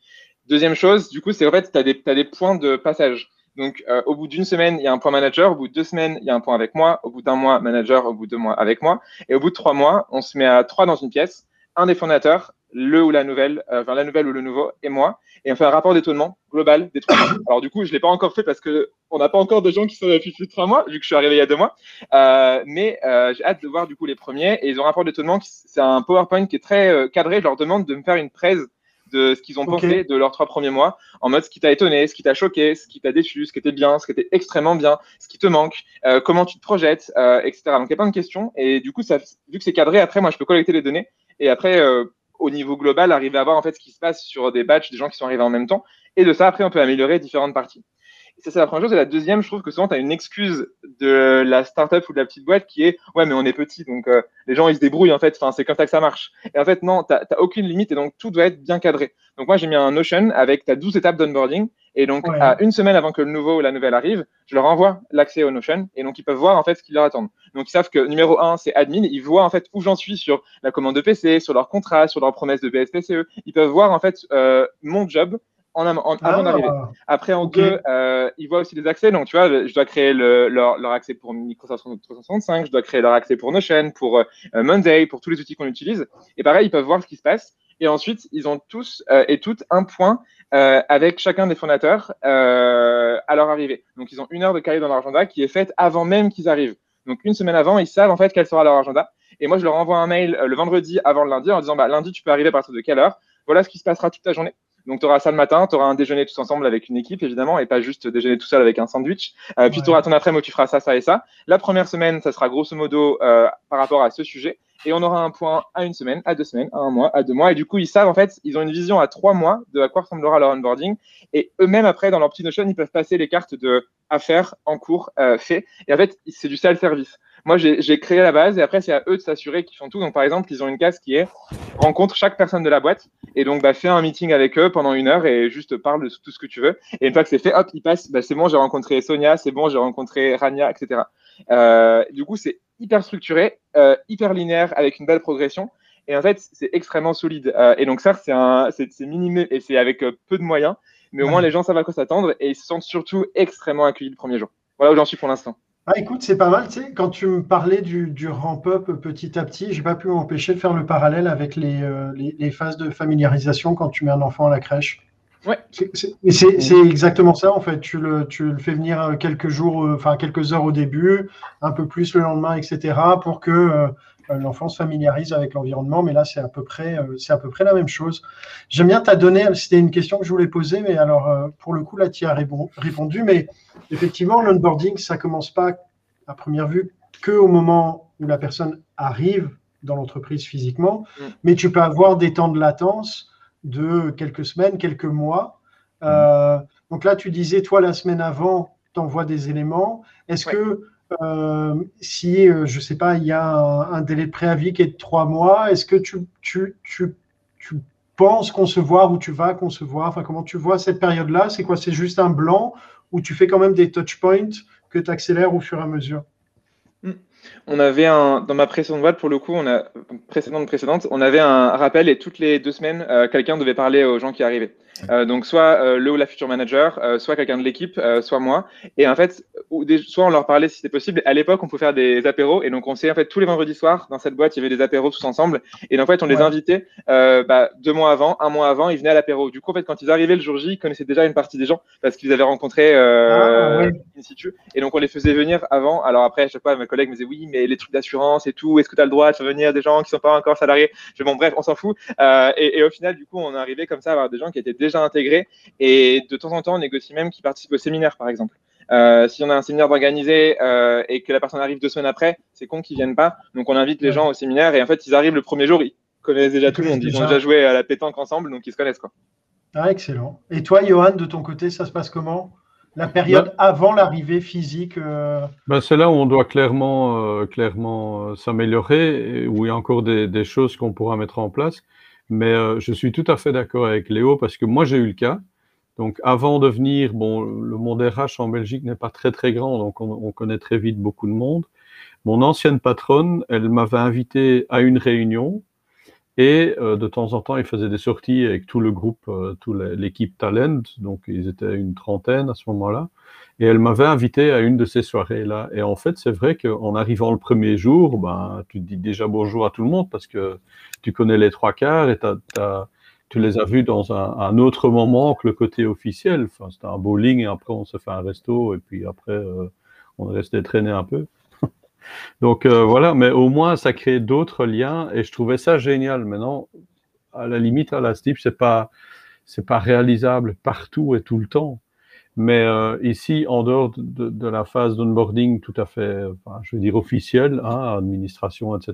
Deuxième chose, du coup, c'est en fait, tu as, as, des points de passage. Donc, euh, au bout d'une semaine, il y a un point manager. Au bout de deux semaines, il y a un point avec moi. Au bout d'un mois, manager. Au bout de deux mois, avec moi. Et au bout de trois mois, on se met à trois dans une pièce. Un des fondateurs, le ou la nouvelle, euh, enfin la nouvelle ou le nouveau, et moi. Et on fait un rapport d'étonnement global des trois mois. Alors, du coup, je l'ai pas encore fait parce que on n'a pas encore de gens qui sont depuis trois mois, vu que je suis arrivé il y a deux mois. Euh, mais euh, j'ai hâte de voir du coup les premiers. Et ils ont un rapport d'étonnement. C'est un PowerPoint qui est très cadré. Je leur demande de me faire une presse de ce qu'ils ont pensé de leurs trois premiers mois, en mode ce qui t'a étonné, ce qui t'a choqué, ce qui t'a déçu, ce qui était bien, ce qui était extrêmement bien, ce qui te manque, euh, comment tu te projettes, euh, etc. Donc il y a plein de questions et du coup, ça, vu que c'est cadré, après moi je peux collecter les données et après euh, au niveau global arriver à voir en fait ce qui se passe sur des batchs des gens qui sont arrivés en même temps et de ça après on peut améliorer différentes parties. Ça, c'est la première chose. Et la deuxième, je trouve que souvent, tu as une excuse de la startup ou de la petite boîte qui est Ouais, mais on est petit, donc euh, les gens, ils se débrouillent, en fait. Enfin, c'est comme ça que ça marche. Et en fait, non, tu n'as aucune limite et donc tout doit être bien cadré. Donc, moi, j'ai mis un Notion avec ta 12 étapes d'onboarding. Et donc, à une semaine avant que le nouveau ou la nouvelle arrive, je leur envoie l'accès au Notion. Et donc, ils peuvent voir, en fait, ce qu'ils leur attendent. Donc, ils savent que numéro un, c'est admin. Ils voient, en fait, où j'en suis sur la commande de PC, sur leur contrat, sur leur promesse de BSPCE. Ils peuvent voir, en fait, euh, mon job en, avant ah, d'arriver. Après, en deux, euh, ils voient aussi les accès. Donc, tu vois, je dois créer le, leur, leur, accès pour Microsoft 365, je dois créer leur accès pour Notion, pour euh, Monday, pour tous les outils qu'on utilise. Et pareil, ils peuvent voir ce qui se passe. Et ensuite, ils ont tous euh, et toutes un point euh, avec chacun des fondateurs euh, à leur arrivée. Donc, ils ont une heure de carré dans leur agenda qui est faite avant même qu'ils arrivent. Donc, une semaine avant, ils savent en fait quel sera leur agenda. Et moi, je leur envoie un mail le vendredi avant le lundi en disant bah, lundi, tu peux arriver à partir de quelle heure? Voilà ce qui se passera toute la journée. Donc, tu auras ça le matin, tu auras un déjeuner tous ensemble avec une équipe, évidemment, et pas juste déjeuner tout seul avec un sandwich. Euh, puis, tu auras ton après-midi où tu feras ça, ça et ça. La première semaine, ça sera grosso modo euh, par rapport à ce sujet. Et on aura un point à une semaine, à deux semaines, à un mois, à deux mois. Et du coup, ils savent, en fait, ils ont une vision à trois mois de à quoi ressemblera leur onboarding. Et eux-mêmes, après, dans leur petit Notion, ils peuvent passer les cartes de affaires en cours euh, fait. Et en fait, c'est du self-service. Moi, j'ai créé la base et après, c'est à eux de s'assurer qu'ils font tout. Donc, par exemple, ils ont une case qui est rencontre chaque personne de la boîte et donc bah, fais un meeting avec eux pendant une heure et juste parle de tout ce que tu veux. Et une fois que c'est fait, hop, ils passent. Bah, c'est bon, j'ai rencontré Sonia, c'est bon, j'ai rencontré Rania, etc. Euh, du coup, c'est hyper structuré, euh, hyper linéaire avec une belle progression. Et en fait, c'est extrêmement solide. Euh, et donc, ça, c'est minimé et c'est avec euh, peu de moyens. Mais au moins, les gens savent à quoi s'attendre et ils se sentent surtout extrêmement accueillis le premier jour. Voilà où j'en suis pour l'instant. Ah, écoute, c'est pas mal. Tu sais, quand tu me parlais du, du ramp-up petit à petit, j'ai pas pu m'empêcher de faire le parallèle avec les, euh, les, les, phases de familiarisation quand tu mets un enfant à la crèche. Ouais. C'est exactement ça en fait. Tu le, tu le fais venir quelques jours, enfin quelques heures au début, un peu plus le lendemain, etc. pour que euh, l'enfant se familiarise avec l'environnement, mais là, c'est à, peu près, euh, c'est à peu près la même chose. J'aime bien ta donné, c'était une question que je voulais poser, mais alors, euh, pour le coup, là, tu as répondu, mais effectivement, l'onboarding, ça commence pas, à première vue, que au moment où la personne arrive dans l'entreprise physiquement, mm. mais tu peux avoir des temps de latence de quelques semaines, quelques mois. Mm. donc là, tu disais, toi, la semaine avant, tu envoies des éléments. Est-ce que euh, si, euh, je ne sais pas, il y a un, délai de préavis qui est de trois mois, est-ce que tu, tu, tu, tu, penses concevoir ou tu vas concevoir? Enfin, comment tu vois cette période-là? C'est quoi? C'est juste un blanc ou tu fais quand même des touch points que tu accélères au fur et à mesure? Hmm. on avait un, dans ma précédente boîte, pour le coup, on a, précédente, précédente, on avait un rappel et toutes les deux semaines, euh, quelqu'un devait parler aux gens qui arrivaient. Euh, donc soit euh, le ou la future manager, euh, soit quelqu'un de l'équipe, soit moi. Et en fait, ou des, soit on leur parlait si c'était possible. À l'époque, on pouvait faire des apéros. Et donc on sait en fait tous les vendredis soirs dans cette boîte, il y avait des apéros tous ensemble. Et en fait, on les invitait bah, deux mois avant, un mois avant, ils venaient à l'apéro. Du coup, en fait, quand ils arrivaient le jour J, ils connaissaient déjà une partie des gens parce qu'ils avaient rencontré ah, in situ. Et donc on les faisait venir avant. Alors après, à chaque fois, mes collègues me disaient oui, mais les trucs d'assurance et tout, est-ce que tu as le droit de faire venir des gens qui sont pas encore salariés? Je bon, bref, on s'en fout. Et, et, au final, du coup, on arrivé comme ça à avoir des gens qui étaient déjà intégrés et de temps en temps, on négocie même qu'ils participent au séminaire, par exemple. Euh, si on a un séminaire d'organiser euh, et que la personne arrive deux semaines après, c'est con qu'ils viennent pas. Donc on invite les gens au séminaire et en fait ils arrivent le premier jour, ils connaissent déjà tout le monde, ils ont déjà joué à la pétanque ensemble, donc ils se connaissent quoi. Ah, excellent. Et toi, Johan, de ton côté, ça se passe comment? La période bah- avant l'arrivée physique euh, bah, C'est là où on doit clairement, clairement s'améliorer, où il y a encore des, des choses qu'on pourra mettre en place. Mais euh, je suis tout à fait d'accord avec Léo parce que moi j'ai eu le cas. Donc avant de venir, bon, le monde RH en Belgique n'est pas très très grand, donc on, on, connaît très vite beaucoup de monde. Mon ancienne patronne, elle m'avait invité à une réunion et euh, de temps en temps, il faisait des sorties avec tout le groupe, euh, toute l'équipe Talent, donc ils étaient une trentaine à ce moment-là. Et elle m'avait invité à une de ces soirées-là. Et en fait, c'est vrai qu'en arrivant le premier jour, ben, tu dis déjà bonjour à tout le monde parce que tu connais les trois quarts et tu les as vus dans un, autre moment que le côté officiel. Enfin, c'était un bowling et après on se fait un resto et puis après euh, on est resté traîner un peu. Donc euh, voilà, mais au moins ça crée d'autres liens et je trouvais ça génial. Maintenant, à la limite, à la Steve, c'est pas c'est pas réalisable partout et tout le temps. Mais euh, ici, en dehors de, de la phase d'onboarding tout à fait, enfin, je veux dire officielle, hein, administration, etc.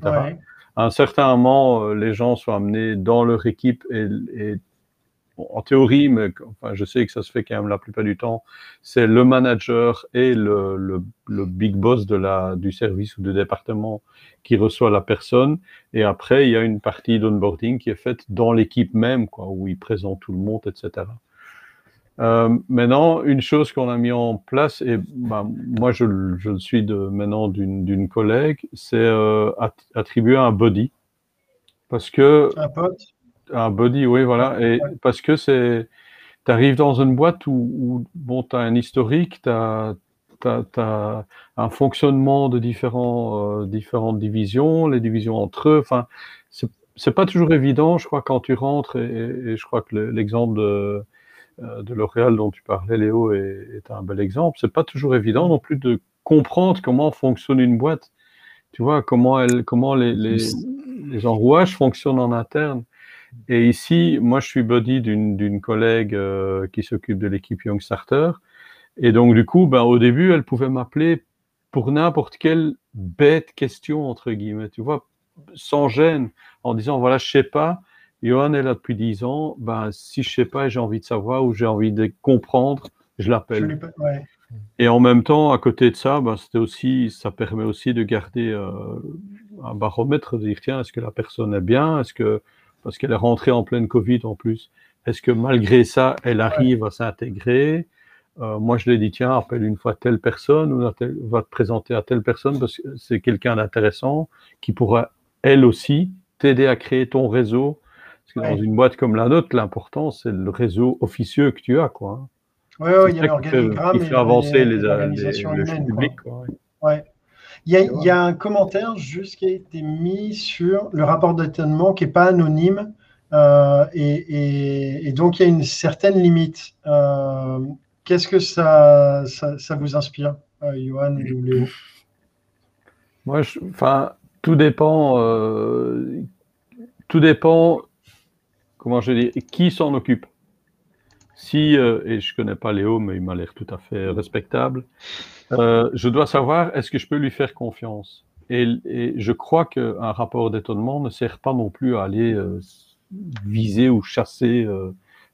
À un certain moment, euh, les gens sont amenés dans leur équipe et, et en théorie, mais enfin, je sais que ça se fait quand même la plupart du temps, c'est le manager et le, le, big boss de la, du service ou du département qui reçoit la personne. Et après, il y a une partie d'onboarding qui est faite dans l'équipe même, quoi, où il présente tout le monde, etc. Euh, maintenant, une chose qu'on a mis en place, et ben, moi je, le suis maintenant d'une collègue, c'est euh, attribuer un body. Parce que. Un pote? Un body, oui, voilà. Et parce que c'est. Tu arrives dans une boîte où, où bon, tu as un historique, tu as, as, un fonctionnement de différents, euh, différentes divisions, les divisions entre eux. Enfin, c'est pas toujours évident, je crois, quand tu rentres, et, et je crois que l'exemple de euh, de L'Oréal dont tu parlais, Léo, est, un bel exemple. C'est pas toujours évident non plus de comprendre comment fonctionne une boîte. Tu vois, comment, elle, comment les, les, les enrouages fonctionnent en interne. Et ici, moi, je suis buddy d'une collègue euh, qui s'occupe de l'équipe Young Starter. Et donc, du coup, ben, au début, elle pouvait m'appeler pour n'importe quelle bête question, entre guillemets, tu vois, sans gêne, en disant, voilà, je sais pas, Johan est là depuis 10 ans. Ben, si je sais pas et j'ai envie de savoir ou j'ai envie de comprendre, je l'appelle. Et en même temps, à côté de ça, ben, c'était aussi, ça permet aussi de garder euh, un baromètre, de dire tiens, est-ce que la personne est bien? Est-ce que parce qu'elle est rentrée en pleine Covid en plus, est-ce que malgré ça, elle arrive à s'intégrer? Euh, Moi, je lui ai dit tiens, appelle une fois telle personne ou va te présenter à telle personne parce que c'est quelqu'un d'intéressant qui pourra elle aussi t'aider à créer ton réseau parce que dans une boîte comme la nôtre, l'important, c'est le réseau officieux que tu as. Quoi. Oui, il y a l'organigramme. Qui fait avancer les, les, public. Ouais. Il, y a, il y, a, un commentaire juste qui a été mis sur le rapport d'étonnement qui n'est pas anonyme, et, donc, il y a une certaine limite. Qu'est-ce que ça, ça, vous inspire, Johan ou Léo? Moi, enfin, tout dépend. tout dépend. Comment je dis Qui s'en occupe si, euh, et je ne connais pas Léo, mais il m'a l'air tout à fait respectable, euh, je dois savoir est-ce que je peux lui faire confiance? Et, je crois qu'un rapport d'étonnement ne sert pas non plus à aller euh, viser ou chasser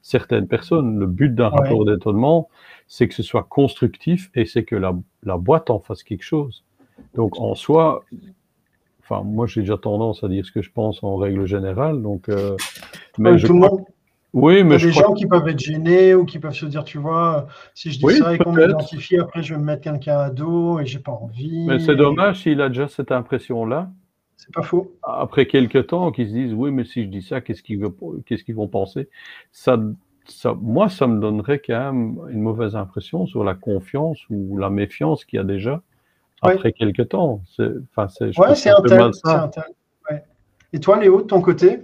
certaines personnes. Le but d'un rapport d'étonnement, c'est que ce soit constructif et c'est que la, boîte en fasse quelque chose. Donc en soi, enfin moi j'ai déjà tendance à dire ce que je pense en règle générale. Donc, mais je crois, oui, mais Il y a des gens qui peuvent être gênés ou qui peuvent se dire, tu vois, si je dis ça et qu'on m'identifie, après je vais me mettre quelqu'un à dos et j'ai pas envie. Mais c'est dommage s'il a déjà cette impression-là. C'est pas faux. Après quelques temps, qu'ils se disent, oui, mais si je dis ça, qu'est-ce qu'ils qu'est-ce qu'ils vont penser? Ça, ça, Moi, ça me donnerait quand même une mauvaise impression sur la confiance ou la méfiance qu'il y a déjà après quelques temps. C'est, enfin, c'est, ouais, c'est un tel. Ouais. Et toi, Léo, de ton côté?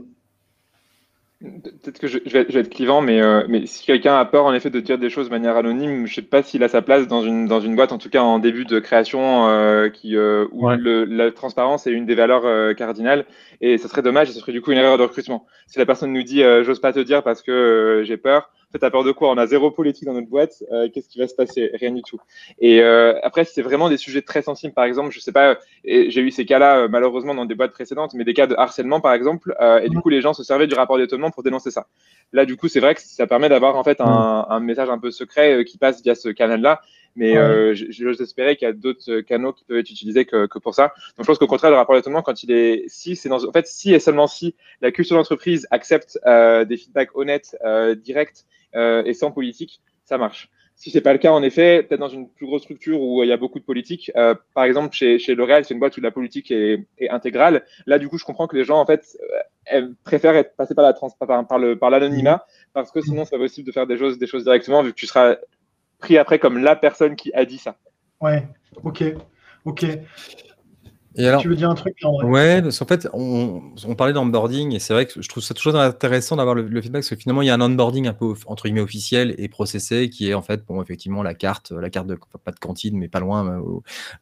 Peut-être que je, vais, être clivant, mais, euh, mais si quelqu'un a peur en effet de dire des choses de manière anonyme, je ne sais pas s'il a sa place dans une, dans une boîte, en tout cas en début de création, euh, qui, euh, où la transparence est une des valeurs cardinales. Et ce serait dommage, et ce serait du coup une erreur de recrutement. Si la personne nous dit j'ose pas te dire parce que j'ai peur, fait, t'as peur de quoi On a zéro politique dans notre boîte. Euh, qu'est-ce qui va se passer? Rien du tout. Et euh, après, c'est vraiment des sujets très sensibles. Par exemple, je sais pas, j'ai eu ces cas-là euh, malheureusement dans des boîtes précédentes, mais des cas de harcèlement, par exemple. et du coup, les gens se servaient du rapport d'étonnement pour dénoncer ça. Là, du coup, c'est vrai que ça permet d'avoir en fait un, un, message un peu secret qui passe via ce canal-là. Mais euh, j'ose espérer qu'il y a d'autres canaux qui peuvent être utilisés que, que pour ça. Donc, je pense qu'au contraire, le rapport d'étonnement, quand il est si, c'est dans, en fait, si et seulement si la culture d'entreprise accepte euh, des feedbacks honnêtes, euh, directs euh, et sans politique, ça marche. Si c'est pas le cas, en effet, peut-être dans une plus grosse structure où il y a beaucoup de politique, euh, par exemple chez, chez L'Oréal, c'est une boîte où la politique est, est, intégrale. Là, du coup, je comprends que les gens, en fait, euh, préfèrent être passés par la trans, par, par le, par l'anonymat, parce que sinon, c'est pas possible de faire des choses, des choses directement, vu que tu seras pris après comme la personne qui a dit ça. Ouais, ok, ok tu veux dire un truc André Ouais, parce qu'en fait, on, on parlait d'onboarding et c'est vrai que je trouve ça toujours intéressant d'avoir le, feedback parce que finalement, il y a un onboarding un peu entre guillemets officiel et processé qui est en fait, bon, effectivement, la carte, la carte de pas de cantine, mais pas loin,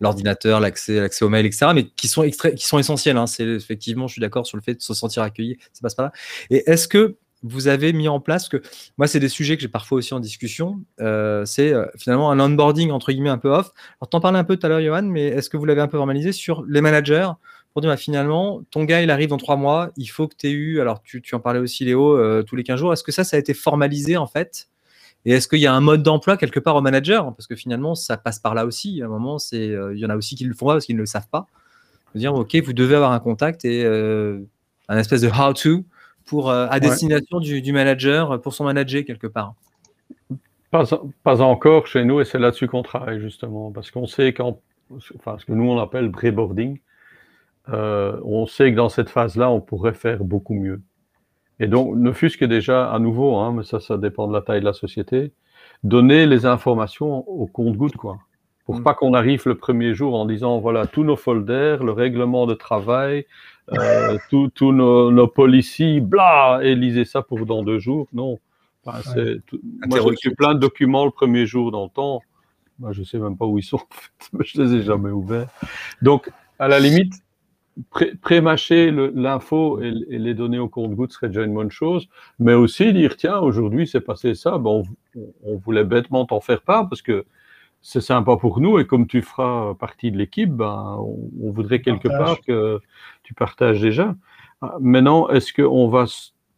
l'ordinateur, l'accès, l'accès aux mails, etc. Mais qui sont extraits, qui sont essentiels. Hein. C'est effectivement, je suis d'accord sur le fait de se sentir accueilli, ça passe pas là. Et est-ce que vous avez mis en place que moi c'est des sujets que j'ai parfois aussi en discussion euh, c'est euh, finalement un onboarding entre guillemets un peu off. Alors t'en parlais un peu tout à l'heure Johan mais est-ce que vous l'avez un peu formalisé sur les managers pour dire bah, finalement ton gars il arrive dans trois mois il faut que tu aies eu alors tu, en parlais aussi Léo euh, tous les 15 jours. Est-ce que ça ça a été formalisé en fait? Et est-ce qu'il y a un mode d'emploi quelque part au manager parce que finalement ça passe par là aussi. À un moment c'est il y en a aussi qui le font pas parce qu'ils ne le savent pas. Dire ok vous devez avoir un contact et un espèce de how to pour, euh, à destination du, manager, pour son manager quelque part pas, pas encore chez nous, et c'est là-dessus qu'on travaille justement, parce qu'on sait quand, enfin, ce que nous on appelle pré-boarding, euh, on sait que dans cette phase-là, on pourrait faire beaucoup mieux. Et donc, ne fût-ce que déjà, à nouveau, hein, mais ça, ça dépend de la taille de la société, donner les informations au compte-goutte, quoi. Pour mm. pas qu'on arrive le premier jour en disant, voilà, tous nos folders, le règlement de travail, euh, tous nos, nos policiers, bla, et lisez ça pour dans deux jours. Non. Moi, j'ai reçu plein de documents le premier jour dans le temps. Moi, je sais même pas où ils sont, [laughs] en fait. je les ai jamais ouverts. Donc, à la limite, pré-mâcher l'info et, les donner au compte-goutte serait déjà une bonne chose, mais aussi dire, tiens, aujourd'hui, c'est passé ça, on, on voulait bêtement t'en faire part parce que c'est sympa pour nous et comme tu feras partie de l'équipe, ben, on, voudrait quelque part que tu partages déjà. Ah, maintenant, est-ce qu'on va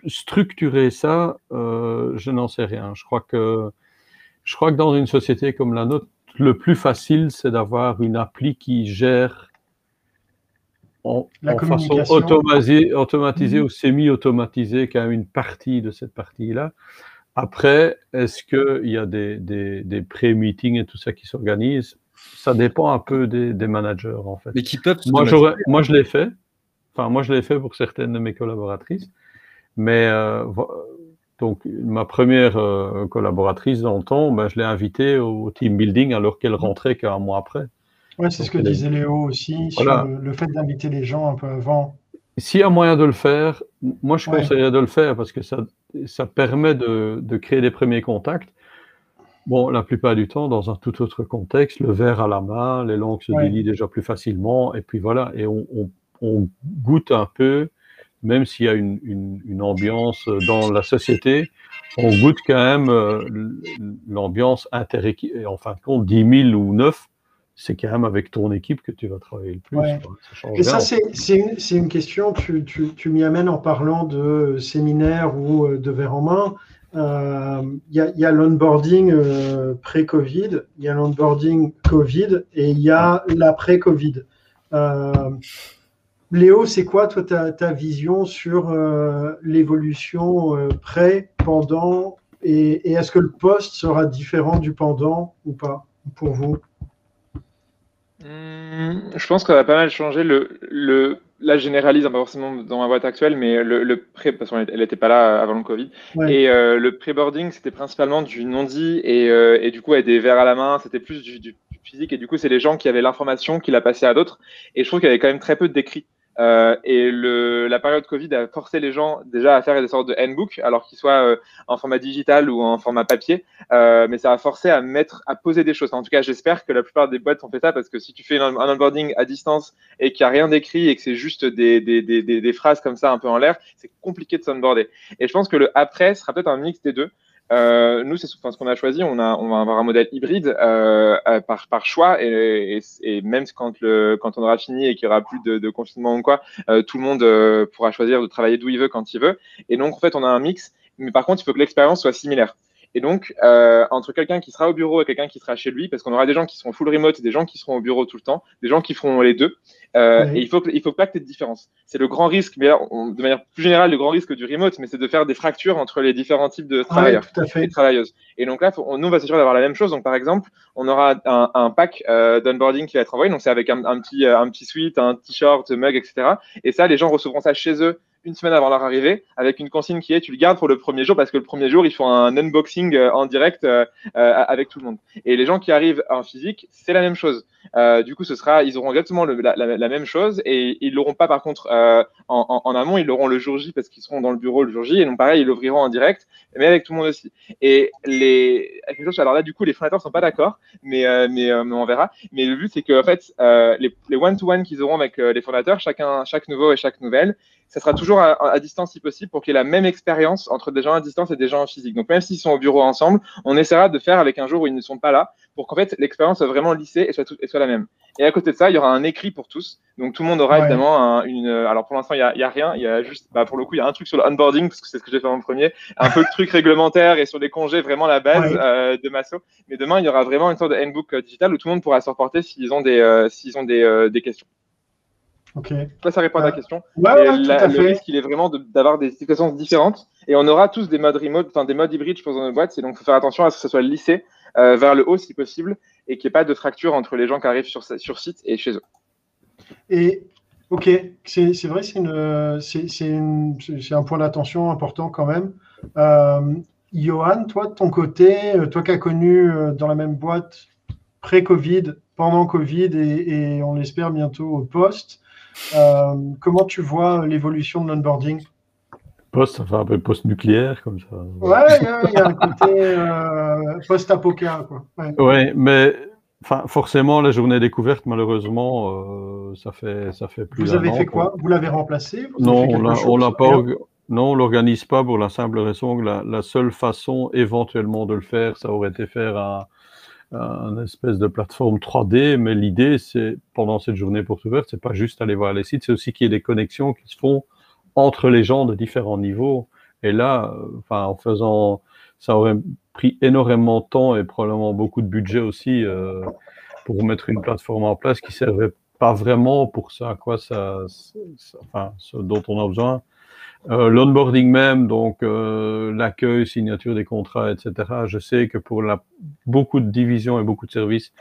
structurer ça? Euh, Je n'en sais rien. Je crois que je crois que dans une société comme la nôtre, le plus facile, c'est d'avoir une appli qui gère en, façon automatisée, automatisée mhm. ou semi-automatisée quand même une partie de cette partie-là. Après, est-ce qu'il y a des, des, des pré-meetings et tout ça qui s'organisent? Ça dépend un peu des, des, managers, en fait. Mais qui peuvent moi, moi, je l'ai fait. Enfin, moi, je l'ai fait pour certaines de mes collaboratrices. Mais euh, donc, ma première euh, collaboratrice dans le temps, ben, je l'ai invitée au team building alors qu'elle rentrait qu'un mois après. Oui, c'est ce que disait Léo aussi, sur le, fait d'inviter les gens un peu avant. s'il y a moyen de le faire, moi je conseillerais de le faire parce que ça, ça permet de, de, créer des premiers contacts. Bon, la plupart du temps, dans un tout autre contexte, le verre à la main, les langues se délient déjà plus facilement, et puis voilà, et on, on, on goûte un peu, même s'il y a une, une, une, ambiance dans la société, on goûte quand même euh, l'ambiance interéquipe, en fin de compte, 10 000 ou 9, c'est quand même avec ton équipe que tu vas travailler le plus. et ça, c'est une, une, question, tu, tu, tu m'y amènes en parlant de séminaire ou euh, de verre en main. Il euh, y a, y a l'onboarding euh, pré-Covid, il y a l'onboarding Covid et il y a l'après-Covid. Euh, Léo, c'est quoi toi ta, ta vision sur l'évolution pré, pendant et, et est-ce que le poste sera différent du pendant ou pas pour vous? Hmm, je pense qu'on va pas mal changer. Le, le, là, je généralise, hein, pas forcément dans ma boîte actuelle, mais le, le pré, parce qu'elle n'était pas là avant le Covid. Et euh, le pré-boarding, c'était principalement du non-dit et, euh, et, du coup, avec des verres à la main, c'était plus du, du, physique. Et du coup, c'est les gens qui avaient l'information qui la passaient à d'autres. Et je trouve qu'il y avait quand même très peu de décrits. Euh, et le, la période Covid a forcé les gens déjà à faire des sortes de handbook, alors qu'ils soient euh, en format digital ou en format papier. Euh, mais ça a forcé à mettre, à poser des choses. En tout cas, j'espère que la plupart des boîtes ont fait ça parce que si tu fais un, onboarding à distance et qu'il n'y a rien d'écrit et que c'est juste des, des, des, des, phrases comme ça un peu en l'air, c'est compliqué de s'onboarder. Et je pense que le après sera peut-être un mix des deux. Euh, nous, c'est enfin, ce qu'on a choisi. On, va avoir un modèle hybride euh, euh, par, choix et, même quand, on aura fini et qu'il y aura plus de, de confinement ou quoi, tout le monde pourra choisir de travailler d'où il veut quand il veut. Et donc, en fait, on a un mix. Mais par contre, il faut que l'expérience soit similaire. Et donc, euh, entre quelqu'un qui sera au bureau et quelqu'un qui sera chez lui, parce qu'on aura des gens qui seront full remote et des gens qui seront au bureau tout le temps, des gens qui feront les deux. Euh, Et il faut, il faut pas que tu aies de différence. C'est le grand risque, mais là, on, de manière plus générale, le grand risque du remote, mais c'est de faire des fractures entre les différents types de travailleurs et travailleuses. Et donc là, faut, on, nous, on va s'assurer d'avoir la même chose. Donc, par exemple, on aura un, un pack euh, d'onboarding qui va être envoyé. Donc, c'est avec un, un, petit, un petit suite, un t-shirt, mug, etc. Et ça, les gens recevront ça chez eux une semaine avant leur arrivée, avec une consigne qui est tu le gardes pour le premier jour parce que le premier jour, ils font un unboxing euh, en direct euh, euh, avec tout le monde. Et les gens qui arrivent en physique, c'est la même chose. Euh, du coup, ce sera, ils auront exactement la, même chose et ils l'auront pas par contre euh, en, amont, ils l'auront le jour J parce qu'ils seront dans le bureau le jour J et donc pareil, ils l'ouvriront en direct, mais avec tout le monde aussi. Et les, alors là, du coup, les fondateurs sont pas d'accord, mais, euh, mais, on verra. Mais le but, c'est que en fait, les one-to-one qu'ils auront avec les fondateurs, chacun, chaque nouveau et chaque nouvelle, ça sera toujours à, à, distance si possible pour qu'il y ait la même expérience entre des gens à distance et des gens en physique. Donc même s'ils sont au bureau ensemble, on essaiera de faire avec un jour où ils ne sont pas là pour qu'en fait l'expérience soit vraiment lissée et soit, tout, et soit la même. Et à côté de ça, il y aura un écrit pour tous. Donc tout le monde aura ouais. évidemment un, une. Alors pour l'instant, il y a, rien. Il y a juste, bah, pour le coup, il y a un truc sur le onboarding parce que c'est ce que j'ai fait en premier, un peu de truc réglementaire et sur les congés, vraiment la base ouais. euh, de Masso. Mais demain, il y aura vraiment une sorte de handbook euh, digital où tout le monde pourra se reporter s'ils ont des, euh, s'ils ont des, euh, des questions. Ok. Là, ça répond à la question. Ouais, ouais, la, le risque, il est vraiment d'avoir des situations différentes. Et on aura tous des modes remote, des modes hybrides, je pense, dans notre boîte. Et donc, il faut faire attention à ce que ce soit lissé euh, vers le haut si possible et qu'il n'y ait pas de fracture entre les gens qui arrivent sur, site et chez eux. Et ok, c'est vrai, c'est un point d'attention important quand même. Euh, Johan, toi, de ton côté, euh, toi qui as connu dans la même boîte pré-Covid, pendant Covid et, on espère bientôt au post, euh, comment tu vois l'évolution de l'onboarding? Post, enfin un peu post-nucléaire comme ça. Ouais, il y a un côté euh, post-apoca. Ouais. ouais. mais enfin, forcément, la journée découverte, malheureusement, euh, ça, fait, ça fait plus Vous avez fait quoi? Vous l'avez remplacé? Vous Non, on l'a pas. Non, on l'organise pas pour la simple raison que la, la, seule façon éventuellement de le faire, ça aurait été faire un, un espèce de plateforme 3D, mais l'idée, c'est pendant cette journée porte ouverte, c'est pas juste aller voir les sites, c'est aussi qu'il y ait des connexions qui se font entre les gens de différents niveaux. Et là, enfin, en faisant, ça aurait pris énormément de temps et probablement beaucoup de budget aussi euh, pour mettre une plateforme en place qui servait pas vraiment pour ça, quoi, ça, ça enfin, ce dont on a besoin. Euh, L'onboarding même, donc euh, l'accueil, signature des contrats, etc. Je sais que pour la, beaucoup de divisions et beaucoup de services,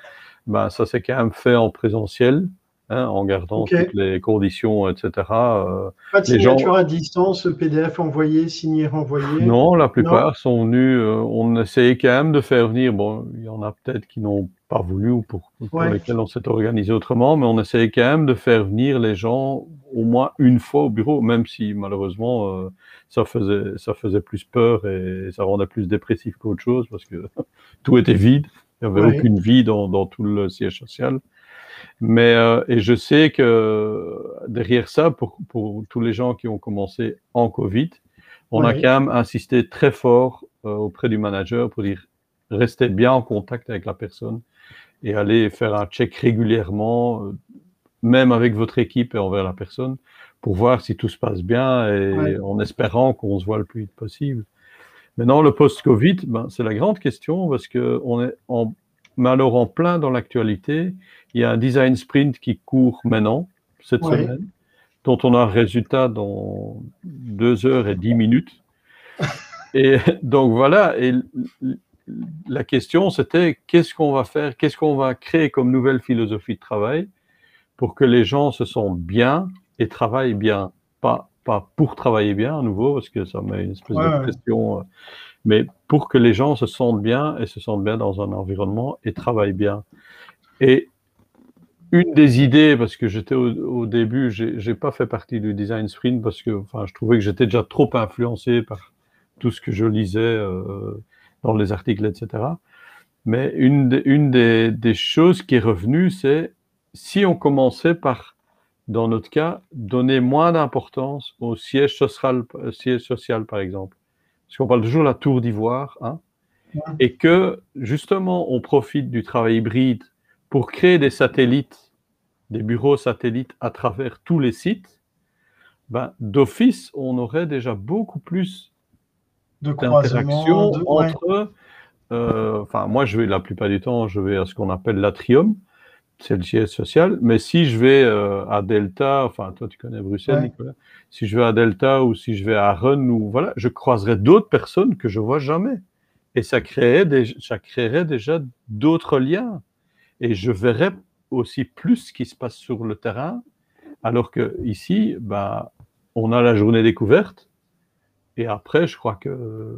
ben, ça s'est quand même fait en présentiel. Hein, en gardant toutes les conditions, etc. Euh, Pas de signature à distance, PDF envoyé, signé, renvoyé? Non, la plupart sont venus. Euh, on essayait quand même de faire venir. Bon, il y en a peut-être qui n'ont pas voulu ou pour, lesquels on s'est organisé autrement, mais on essayait quand même de faire venir les gens au moins une fois au bureau, même si malheureusement euh, ça faisait ça faisait plus peur et ça rendait plus dépressif qu'autre chose parce que [laughs] tout était vide. Il n'y avait aucune vie dans, dans, tout le siège social. Mais, euh, et je sais que derrière ça, pour, pour, tous les gens qui ont commencé en Covid, on a quand même insisté très fort euh, auprès du manager pour dire restez bien en contact avec la personne et allez faire un check régulièrement, euh, même avec votre équipe et envers la personne, pour voir si tout se passe bien et en espérant qu'on se voit le plus vite possible. Maintenant, le post-Covid, ben, c'est la grande question parce qu'on est en, mais alors en plein dans l'actualité. Il y a un design sprint qui court maintenant, cette semaine, dont on a un résultat dans deux heures et dix minutes. [laughs] Et donc voilà, et la question c'était qu'est-ce qu'on va faire, qu'est-ce qu'on va créer comme nouvelle philosophie de travail pour que les gens se sentent bien et travaillent bien, pas pas pour travailler bien à nouveau, parce que ça met une espèce de pression, euh, mais pour que les gens se sentent bien et se sentent bien dans un environnement et travaillent bien. Et une des idées, parce que j'étais au, début, j'ai pas fait partie du design sprint parce que enfin, je trouvais que j'étais déjà trop influencé par tout ce que je lisais euh, dans les articles, etc. Mais une, une des, des choses qui est revenue, c'est si on commençait par dans notre cas, donner moins d'importance au siège social, euh, siège social, par exemple. Parce qu'on parle toujours de la tour d'ivoire, hein, et que justement, on profite du travail hybride pour créer des satellites, des bureaux satellites à travers tous les sites. Ben, d'office, on aurait déjà beaucoup plus d'interaction entre. Euh, enfin, moi, je vais la plupart du temps, je vais à ce qu'on appelle l'atrium c'est le siège social. Mais si je vais euh, à Delta, enfin, toi, tu connais Bruxelles, Nicolas, si je vais à Delta ou si je vais à Rennes, ou voilà, je croiserai d'autres personnes que je vois jamais. Et ça créerait, des, ça créerait déjà d'autres liens. Et je verrais aussi plus ce qui se passe sur le terrain, alors que ici, bah, on a la journée découverte. Et après, je crois que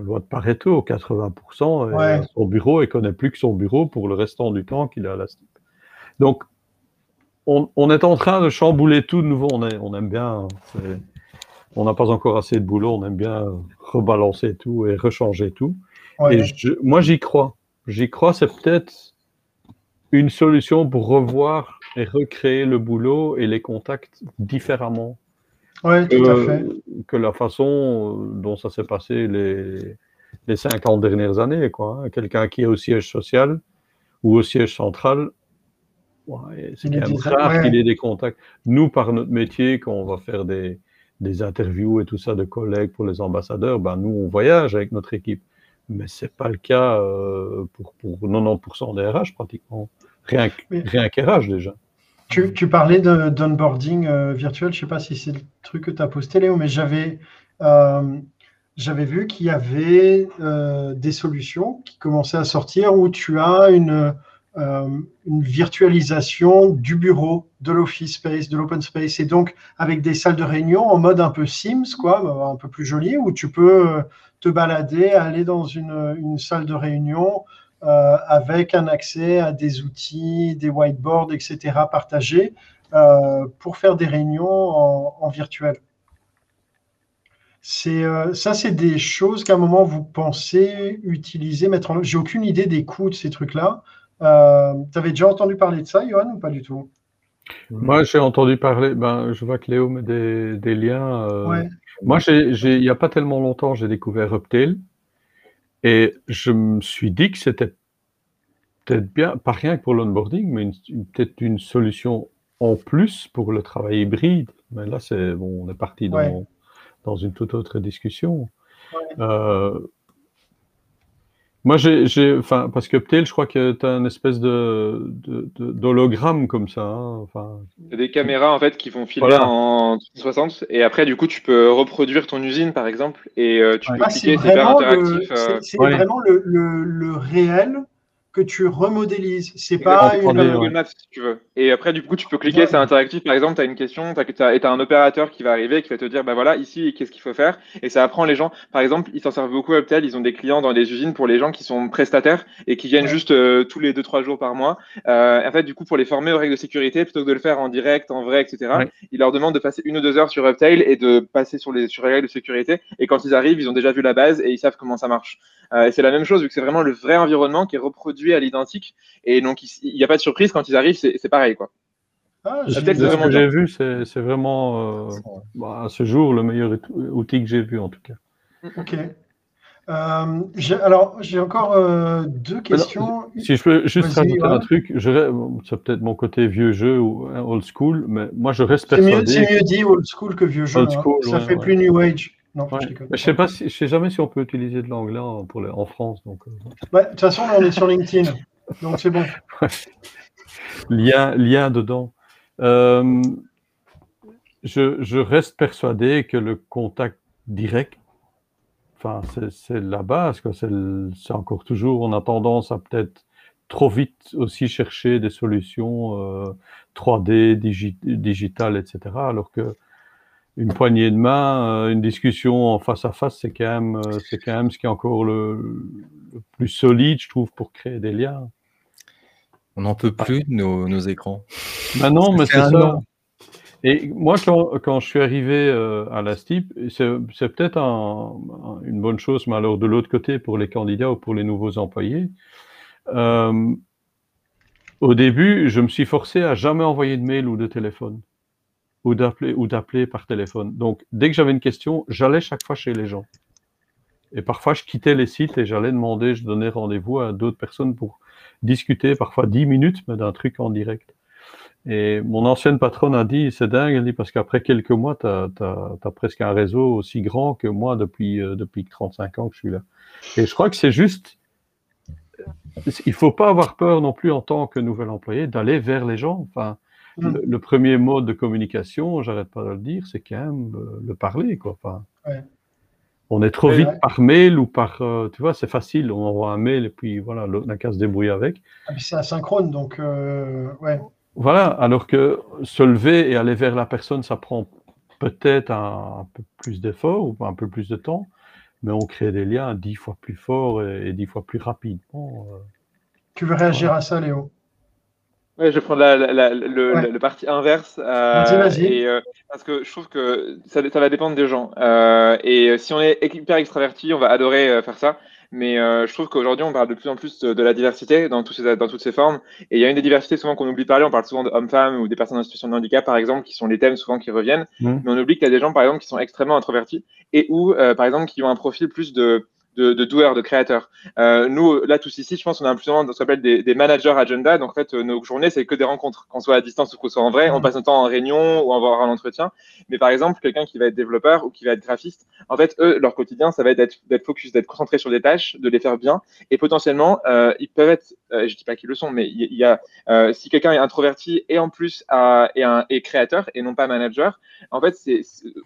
loi de Pareto, 80%, son bureau, il connaît plus que son bureau pour le restant du temps qu'il a à la STIP. Donc, on, est en train de chambouler tout de nouveau. On, aime bien, on n'a pas encore assez de boulot, on aime bien rebalancer tout et rechanger tout. Et moi, j'y crois. J'y crois, c'est peut-être une solution pour revoir et recréer le boulot et les contacts différemment oui, tout à fait. Que la façon dont ça s'est passé les, les 50 dernières années. quoi. Hein. Quelqu'un qui est au siège social ou au siège central, c'est quand même rare qu'il ait des contacts. Nous, par notre métier, quand on va faire des, des interviews et tout ça de collègues pour les ambassadeurs, ben nous, on voyage avec notre équipe. Mais ce n'est pas le cas euh, pour, pour 90% des RH pratiquement. Rien, rien qu'RH déjà. Tu, parlais d'onboarding euh, virtuel, je ne sais pas si c'est le truc que tu as posté, Léo, mais j'avais euh, vu qu'il y avait euh, des solutions qui commençaient à sortir où tu as une, une virtualisation du bureau, de l'office space, de l'open space, et donc avec des salles de réunion en mode un peu Sims, quoi, un peu plus joli, où tu peux te balader, aller dans une salle de réunion, euh, avec un accès à des outils, des whiteboards, etc. partagés euh, pour faire des réunions en, virtuel. C'est euh, ça, c'est des choses qu'à un moment vous pensez utiliser, mettre en. J'ai aucune idée des coûts de ces trucs-là. tu avais déjà entendu parler de ça, Johan, ou pas du tout? Moi, j'ai entendu parler. Ben, je vois que Léo met des, liens. Moi, il n'y a pas tellement longtemps, j'ai découvert Uptail. Et je me suis dit que c'était peut-être bien, pas rien que pour l'onboarding, mais peut-être une solution en plus pour le travail hybride. Mais là, c'est bon, on est parti dans, dans une toute autre discussion. Euh, moi, j'ai, enfin, parce que Ptel, je crois que tu as une espèce de, d'hologramme comme ça. Hein, enfin... Des caméras en fait qui vont filmer en 360 et après, du coup, tu peux reproduire ton usine par exemple et euh, tu peux ah, cliquer, c'est hyper interactif. Euh. C'est, vraiment le, le, réel que tu remodélises. C'est pas une... Google Maps, si tu veux. Et après, du coup, tu peux cliquer, c'est interactif. Par exemple, tu as une question, tu as, as, un opérateur qui va arriver, qui va te dire, bah voilà, ici, qu'est-ce qu'il faut faire? Et ça apprend les gens. Par exemple, ils s'en servent beaucoup à Uptel. Ils ont des clients dans les usines pour les gens qui sont prestataires et qui viennent juste euh, tous les 2-3 jours par mois. Euh, en fait, du coup, pour les former aux règles de sécurité, plutôt que de le faire en direct, en vrai, etc., ils leur demandent de passer une ou deux heures sur Uptail et de passer sur les, sur les règles de sécurité. Et quand ils arrivent, ils ont déjà vu la base et ils savent comment ça marche. Euh, et c'est la même chose, vu que c'est vraiment le vrai environnement qui est reproduit à l'identique. Et donc, il n'y a pas de surprise quand ils arrivent, c'est pareil. Quoi. Ah, ce que j'ai vu, c'est vraiment euh, bah, à ce jour le meilleur outil que j'ai vu en tout cas. Ok. Euh, alors, j'ai encore deux questions. si je peux juste rajouter un truc, c'est peut-être mon côté vieux jeu ou hein, old school, mais moi je reste persuadé. C'est mieux, dit old school que vieux jeu. Hein. Ça fait plus new age. Non, je, sais pas si, je sais jamais si on peut utiliser de l'anglais en, France. Donc, euh. de toute façon, on est sur LinkedIn, donc c'est bon. [laughs] lien, lien dedans. Euh, je, je, reste persuadé que le contact direct, enfin, c'est la base. C'est encore toujours, on a tendance à peut-être trop vite aussi chercher des solutions euh, 3D, digi digitales, etc. Alors que une poignée de main, euh, une discussion en face à face, c'est quand même, euh, c'est quand même ce qui est encore le, plus solide, je trouve, pour créer des liens. On n'en peut plus de nos, écrans. Ben non, mais c'est ça. Et moi, quand, je suis arrivé euh, à la STIP, c'est peut-être une bonne chose, mais alors de l'autre côté, pour les candidats ou pour les nouveaux employés, au début, je me suis forcé à jamais envoyer de mail ou de téléphone ou d'appeler ou d'appeler par téléphone. Donc, dès que j'avais une question, j'allais chaque fois chez les gens. Et parfois, je quittais les sites et j'allais demander, je donnais rendez-vous à d'autres personnes pour discuter, parfois 10 minutes, mais d'un truc en direct. Et mon ancienne patronne a dit, c'est dingue, elle dit, parce qu'après quelques mois, tu as, presque un réseau aussi grand que moi depuis, euh, depuis 35 ans que je suis là. Et je crois que c'est juste, il faut pas avoir peur non plus en tant que nouvel employé d'aller vers les gens. Enfin, Le, premier mode de communication, j'arrête pas de le dire, c'est quand même euh, le parler. Quoi. Enfin, On est trop vite par mail ou par. Euh, tu vois, c'est facile, on envoie un mail et puis voilà, n'a qu'à se débrouiller avec. Ah, c'est asynchrone, donc euh, ouais. Voilà, alors que se lever et aller vers la personne, ça prend peut-être un, peu plus d'effort ou un peu plus de temps, mais on crée des liens dix fois plus forts et, dix fois plus rapidement. tu veux réagir à ça, Léo? Ouais, je vais prendre la, la, le, le, parti inverse. Euh. Et, euh, parce que je trouve que ça, ça va dépendre des gens. Euh, et si on est hyper extraverti, on va adorer faire ça. Mais je trouve qu'aujourd'hui, on parle de plus en plus de, la diversité dans, tous ces, dans toutes ces formes. Et il y a une des diversités souvent qu'on oublie de parler. On parle souvent d'hommes-femmes ou des personnes en situation de handicap, par exemple, qui sont les thèmes souvent qui reviennent. Mmh. Mais on oublie qu'il y a des gens, par exemple, qui sont extrêmement introvertis et ou, par exemple, qui ont un profil plus de de, de doueurs, de créateurs. Euh, nous, là, tous ici, je pense qu'on a plus souvent ce qu'on appelle des, des, managers agenda. Donc, en fait, nos journées, c'est que des rencontres, qu'on soit à distance ou qu'on soit en vrai. On mmh. passe notre temps en réunion ou en voir un entretien. Mais par exemple, quelqu'un qui va être développeur ou qui va être graphiste, en fait, eux, leur quotidien, ça va être d'être focus, d'être concentré sur des tâches, de les faire bien. Et potentiellement, euh, ils peuvent être, euh, je dis pas qu'ils le sont, mais il y, a, euh, si quelqu'un est introverti et en plus à, et, un, et créateur et non pas manager, en fait, c'est,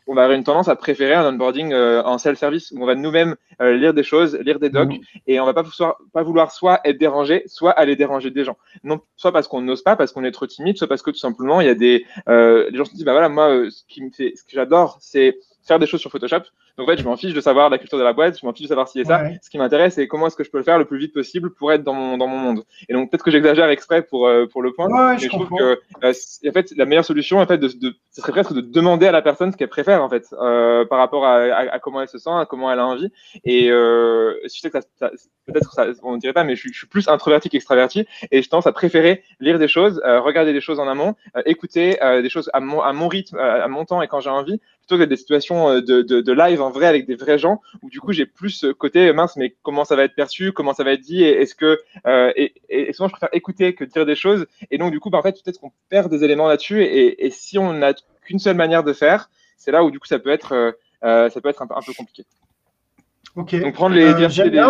on va avoir une tendance à préférer un onboarding euh, en self-service où on va nous-mêmes euh, lire des choses, lire des docs, mmh. et on va pas, pas vouloir soit être dérangé, soit aller déranger des gens. Non, soit parce qu'on n'ose pas, parce qu'on est trop timide, soit parce que tout simplement il y a des, euh, les gens se disent bah voilà moi euh, ce qui me fait, ce que j'adore c'est faire des choses sur Photoshop. Donc en fait, je m'en fiche de savoir la culture de la boîte, je m'en fiche de savoir si c'est ça. Ce qui m'intéresse, c'est comment est-ce que je peux le faire le plus vite possible pour être dans mon, dans mon monde. Et donc peut-être que j'exagère exprès pour, euh, pour le point, mais je, trouve que euh, en fait, la meilleure solution, en fait, de, de, ce serait presque de demander à la personne ce qu'elle préfère en fait, euh, par rapport à, à, comment elle se sent, à comment elle a envie. Et je sais que ça, ça peut-être ça, on ne dirait pas, mais je suis, je suis plus introverti qu'extraverti, et je tendance à préférer lire des choses, euh, regarder des choses en amont, écouter des choses à mon, à mon rythme, à mon temps et quand j'ai envie, plutôt que des situations de, de, de, live en vrai avec des vrais gens, où du coup j'ai plus ce côté mince, mais comment ça va être perçu, comment ça va être dit, et est-ce que euh, et, et, souvent je préfère écouter que dire des choses, et donc du coup bah, en fait peut-être qu'on perd des éléments là-dessus, et, et, si on n'a qu'une seule manière de faire, c'est là où du coup ça peut être euh, euh ça peut être un, un peu compliqué. Ok. Donc prendre les. Euh,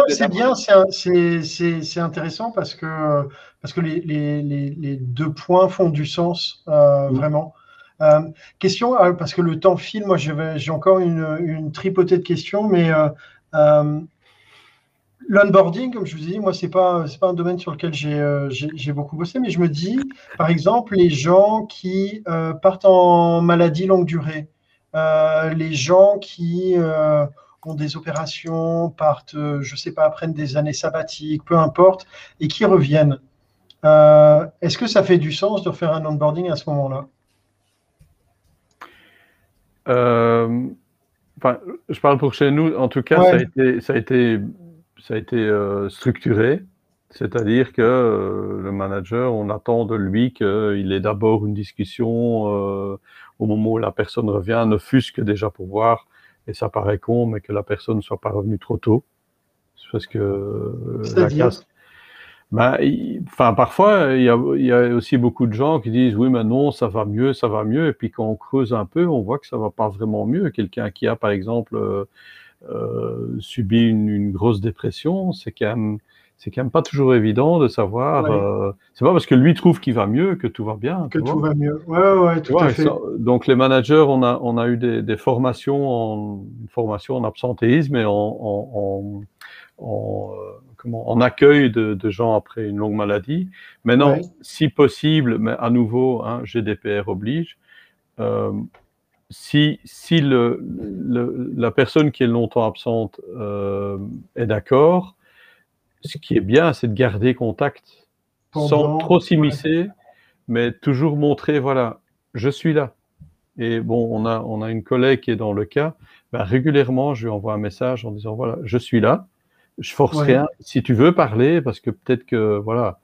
c'est bien, c'est intéressant parce que parce que les, les, les, deux points font du sens mmh. vraiment. Euh, question, euh, parce que le temps file, moi j'ai encore une, tripotée de questions, mais euh, L'onboarding, comme je vous dit, moi, ce n'est pas, pas un domaine sur lequel j'ai beaucoup bossé, mais je me dis, par exemple, les gens qui partent en maladie longue durée, les gens qui ont des opérations, partent, je ne sais pas, prennent des années sabbatiques, peu importe, et qui reviennent. Est-ce que ça fait du sens de faire un onboarding à ce moment-là? Je parle pour chez nous, en tout cas, ça a été, ça a été ça a été euh, structuré, c'est-à-dire que euh, le manager, on attend de lui qu'il ait d'abord une discussion euh, au moment où la personne revient, ne fût-ce que déjà pour voir, et ça paraît con, mais que la personne ne soit pas revenue trop tôt. Parce que la casse. Ben, enfin, parfois, il y, a, il y, a, aussi beaucoup de gens qui disent oui, mais non, ça va mieux, ça va mieux. Et puis quand on creuse un peu, on voit que ça va pas vraiment mieux. Quelqu'un qui a, par exemple, euh, subit une, grosse dépression, c'est quand même c'est quand même pas toujours évident de savoir. Euh, c'est pas parce que lui trouve qu'il va mieux que tout va bien. Que tout va mieux. Ouais, ouais, tout à fait. donc les managers, on a, on a eu des, des formations en une formation en absentéisme et en, en, en, euh, comment, en accueil de, de, gens après une longue maladie. Maintenant, si possible, mais à nouveau, hein, GDPR oblige. Euh, si, si le, la personne qui est longtemps absente euh, est d'accord, ce qui est bien, c'est de garder contact sans trop s'immiscer, mais toujours montrer, voilà, je suis là. Et bon, on a, on a une collègue qui est dans le cas, ben, régulièrement, je lui envoie un message en disant, voilà, je suis là, je force rien. Si tu veux parler, parce que peut-être que, voilà,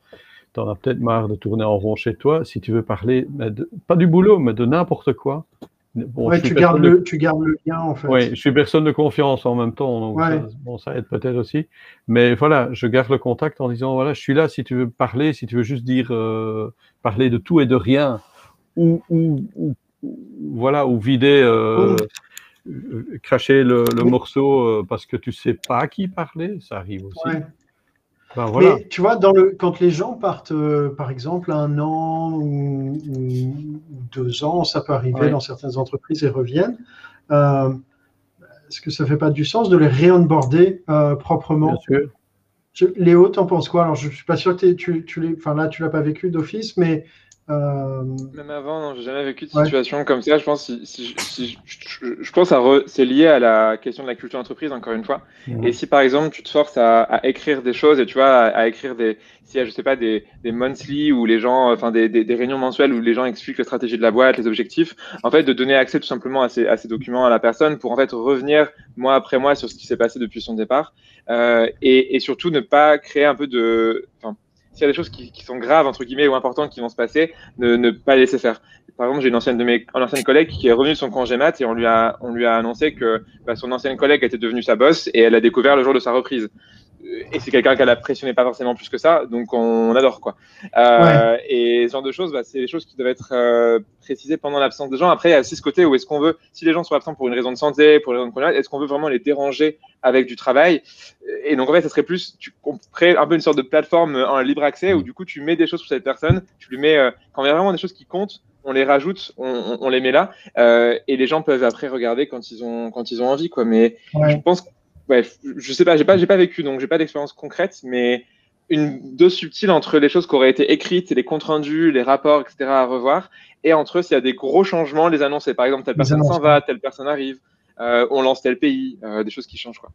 tu en as peut-être marre de tourner en rond chez toi, si tu veux parler, pas du boulot, mais de n'importe quoi, tu, gardes le, tu gardes le lien en fait. Oui, je suis personne de confiance en même temps, donc ça, bon, ça aide peut-être aussi. Mais voilà, je garde le contact en disant voilà, je suis là si tu veux parler, si tu veux juste dire euh, parler de tout et de rien, ou, ou, voilà, ou vider, euh, euh, cracher le, morceau parce que tu sais pas à qui parler, ça arrive aussi. Mais tu vois, dans le, quand les gens partent, euh, par exemple, un an ou, deux ans, ça peut arriver dans certaines entreprises et reviennent. Euh, est-ce que ça fait pas du sens de les réonboarder euh, proprement? Bien sûr. Léo, t'en penses quoi? Alors, je suis pas sûr que tu, tu l'as, enfin là, tu l'as pas vécu d'office, mais euh, Même avant, j'ai jamais vécu de situation comme ça. Je pense, si, si, je, pense à c'est lié à la question de la culture d'entreprise encore une fois. Et si par exemple tu te forces à, écrire des choses et tu vois à, écrire des, s'il y a je sais pas des, des monthly ou les gens, enfin des, des, réunions mensuelles où les gens expliquent la stratégie de la boîte, les objectifs, en fait de donner accès tout simplement à ces, à ces documents à la personne pour en fait revenir mois après mois sur ce qui s'est passé depuis son départ euh, et, et, surtout ne pas créer un peu de, s'il y a des choses qui, sont graves, entre guillemets, ou importantes qui vont se passer, ne, ne pas les laisser faire. Par exemple, j'ai une ancienne de mes ancienne collègue qui est revenue de son congé mat et on lui a, on lui a annoncé que bah, son ancienne collègue était devenue sa boss et elle a découvert le jour de sa reprise et c'est quelqu'un qu'elle appréciait pas forcément plus que ça, donc on adore quoi. Euh, et ce genre de choses, bah, c'est des choses qui doivent être euh, précisées pendant l'absence des gens. Après, il y a aussi ce côté où est-ce qu'on veut, si les gens sont absents pour une raison de santé, pour une raison de est-ce qu'on veut vraiment les déranger avec du travail? Et donc en fait, ça serait plus, tu crées un peu une sorte de plateforme en libre accès où du coup tu mets des choses sur cette personne, tu lui mets, euh, quand il y a vraiment des choses qui comptent, on les rajoute, on, on, les met là, euh, et les gens peuvent après regarder quand ils ont quand ils ont envie quoi. Mais je pense ouais, je sais pas, j'ai pas, j'ai pas vécu, donc j'ai pas d'expérience concrète, mais une dose subtile entre les choses qui auraient été écrites, les comptes rendus, les rapports, etc. à revoir, et entre eux, s'il y a des gros changements, les annoncer. Par exemple, telle personne s'en va, telle personne arrive, euh, on lance tel pays, euh, des choses qui changent, quoi.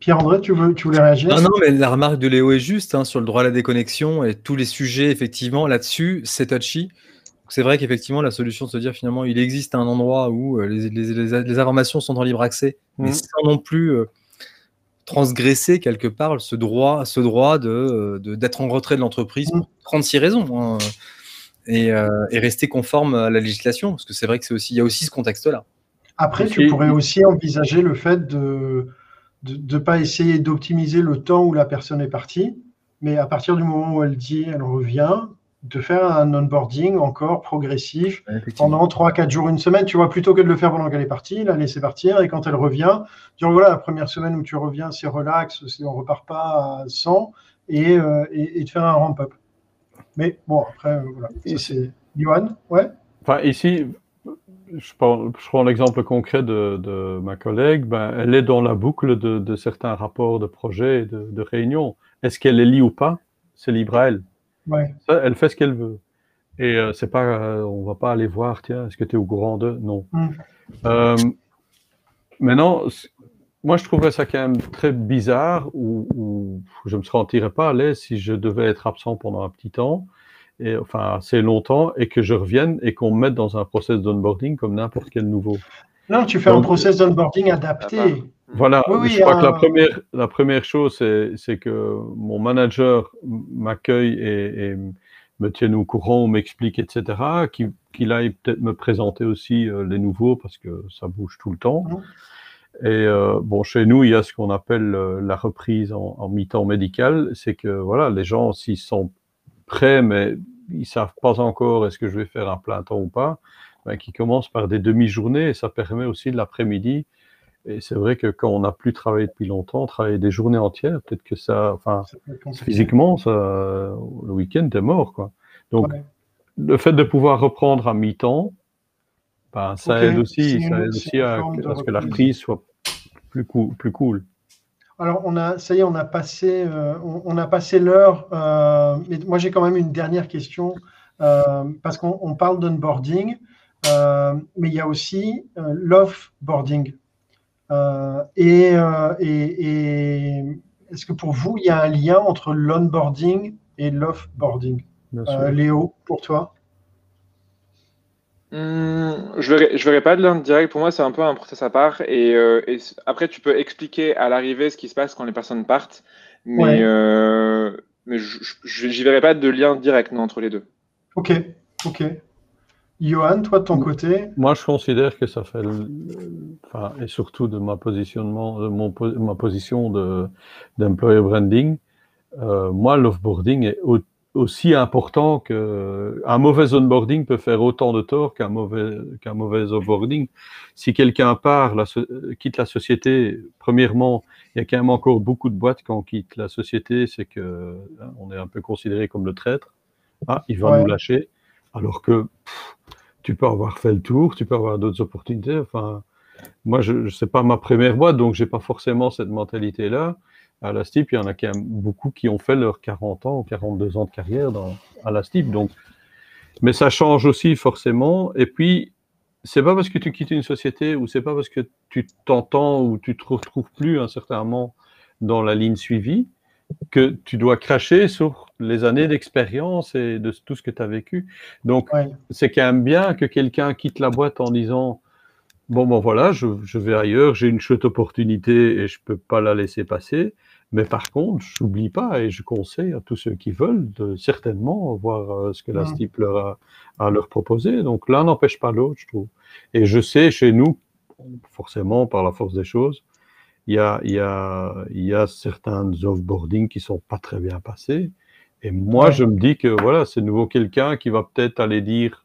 Pierre-André, tu, veux, tu voulais réagir? Non, non, mais la remarque de Léo est juste hein, sur le droit à la déconnexion et tous les sujets, effectivement, là-dessus, c'est touchy. C'est vrai qu'effectivement, la solution de se dire finalement, il existe un endroit où euh, les, les, les, informations sont en libre accès, mais mmh. sans non plus transgresser quelque part ce droit, ce droit de, d'être en retrait de l'entreprise pour 36 raisons hein, et, euh, et, rester conforme à la législation, parce que c'est vrai que c'est aussi, il y a aussi ce contexte-là. Après, tu pourrais aussi envisager le fait de ne pas essayer d'optimiser le temps où la personne est partie, mais à partir du moment où elle dit elle revient, de faire un onboarding encore progressif pendant 3-4 jours, une semaine, tu vois, plutôt que de le faire pendant qu'elle est partie, la laisser partir et quand elle revient, dire voilà, la première semaine où tu reviens, c'est relax, on repart pas à 100 et, euh, et, de faire un ramp-up. Mais bon, après, euh, voilà, c'est Johan, ouais Enfin, ici, je prends, je prends l'exemple concret de, de, ma collègue. Ben, elle est dans la boucle de, de certains rapports de projets et de, de réunions. Est-ce qu'elle les lit ou pas? C'est libre à elle. Ouais. Ça, elle fait ce qu'elle veut. Et euh, c'est pas, euh, on va pas aller voir, tiens, est-ce que tu es au courant de Non. Mm. Euh, maintenant, moi, je trouverais ça quand même très bizarre ou, ou je me sentirais pas à l'aise si je devais être absent pendant un petit temps, et, enfin assez longtemps, et que je revienne et qu'on me mette dans un process d'onboarding comme n'importe quel nouveau. Non, tu fais un process d'onboarding adapté. Voilà, Oui, je crois que la euh, première, la première chose, c'est, que mon manager m'accueille et, et me tienne au courant, m'explique, etc., qu'il, aille peut-être me présenter aussi euh, les nouveaux, parce que ça bouge tout le temps. Et euh, bon, chez nous, il y a ce qu'on appelle la reprise en, en mi-temps médical, c'est que voilà, les gens, s'ils sont prêts, mais ils savent pas encore est-ce que je vais faire un plein temps ou pas, ben, qui commencent par des demi-journées, et ça permet aussi de l'après-midi et c'est vrai que quand on n'a plus travaillé depuis longtemps, travailler des journées entières, peut-être que ça, enfin, Ça physiquement, ça, le week-end, t'es mort, quoi. Donc, Ouais. le fait de pouvoir reprendre à mi-temps, ben, ça aide aussi, ça aide aussi à, ce que la reprise. soit plus cool, plus cool. Alors, on a, ça y est, on a passé, euh, on, on a passé l'heure. euh, mais moi, j'ai quand même une dernière question euh, parce qu'on on parle d'onboarding, mais il y a aussi l'offboarding. Euh, et euh, et, et est-ce que pour vous, il y a un lien entre l'onboarding et l'offboarding? Euh. Léo, pour toi? Hmm, je je verrais pas de lien direct. Pour moi, c'est un peu un process à part. Et, euh, après, tu peux expliquer à l'arrivée ce qui se passe quand les personnes partent. Mais, Ouais. euh, mais je- j'y verrais pas de lien direct non, entre les deux. Ok, ok. Johan, toi de ton côté? Moi, je considère que ça fait, enfin, et surtout de ma positionnement, de mon, ma position de, d'employer branding, euh, moi, l'offboarding est au- aussi important que, un mauvais onboarding peut faire autant de tort qu'un mauvais, qu'un mauvais offboarding. Si quelqu'un part, la quitte la société, premièrement, il y a quand même encore beaucoup de boîtes quand on quitte la société, c'est que, hein, on est un peu considéré comme le traître. Ah, il va Ouais. nous lâcher. Alors que, tu peux avoir fait le tour, tu peux avoir d'autres opportunités. Enfin, moi, je, je sais pas ma première boîte, donc j'ai pas forcément cette mentalité-là. À la STIP, il y en a quand même beaucoup qui ont fait leurs 40 ans ou 42 ans de carrière dans, à la STIP. Donc, mais ça change aussi forcément. Et puis, c'est pas parce que tu quittes une société ou c'est pas parce que tu t'entends ou tu te retrouves plus un certain moment dans la ligne suivie que tu dois cracher sur les années d'expérience et de tout ce que tu as vécu. Donc, Ouais. c'est quand même bien que quelqu'un quitte la boîte en disant Bon, ben voilà, je, je vais ailleurs, j'ai une chouette opportunité et je peux pas la laisser passer. Mais par contre, je n'oublie pas et je conseille à tous ceux qui veulent de certainement voir euh, ce que la. STIP leur a à leur proposer. Donc l'un n'empêche pas l'autre, je trouve. Et je sais chez nous, forcément, par la force des choses, il y a, il y a, il y a certains offboarding qui sont pas très bien passés. Et moi, Ouais. je me dis que voilà, c'est nouveau quelqu'un qui va peut-être aller dire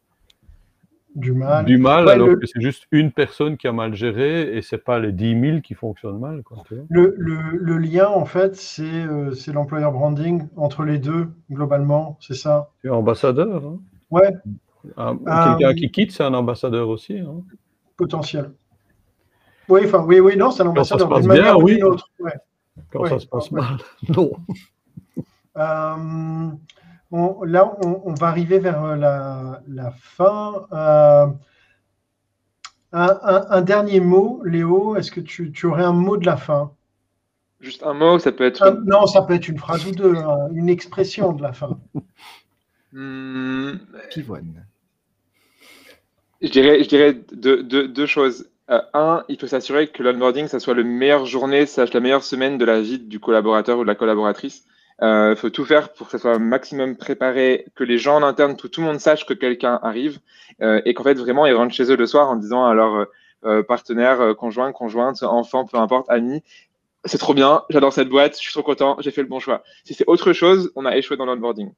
Du mal. du mal, Ouais, alors le- que c'est juste une personne qui a mal géré et c'est pas les 10 000 qui fonctionnent mal. Quoi. Le, le- le lien, en fait, c'est euh, l'employer branding entre les deux, globalement, c'est ça? Tu es ambassadeur. hein? Ouais, Un- Ah, Quelqu'un qui quitte, c'est un ambassadeur aussi. hein? potentiel. Oui, enfin, oui, oui, non, c'est ça l'ambassadeur. se passe d'une manière bien, ou oui. Ouais. Quand Ouais, ça se passe ouais. mal, [laughs] non. Euh, on- là, on, on va arriver vers euh, la, la fin. Euh, un, un- un dernier mot, Léo, est-ce que tu, tu aurais un mot de la fin? Juste un mot, ça peut être. Un- Non, ça peut être une phrase ou deux, hein, une expression de la fin. Hmm, Pivoine. Je dirais, je dirais deux, deux- deux choses. Euh, un, il faut s'assurer que l'onboarding, ça soit la meilleure journée, slash la meilleure semaine de la vie du collaborateur ou de la collaboratrice. Il faut tout faire pour que ça soit maximum préparé, que les gens en interne, tout, tout le monde sache que quelqu'un arrive euh, et qu'en fait, vraiment, ils rentrent chez eux le soir en disant à leur euh, partenaire, euh, conjoint, conjointe, enfant, peu importe, ami, c'est trop bien, j'adore cette boîte, je suis trop content, j'ai fait le bon choix. Si c'est autre chose, on a échoué dans l'onboarding.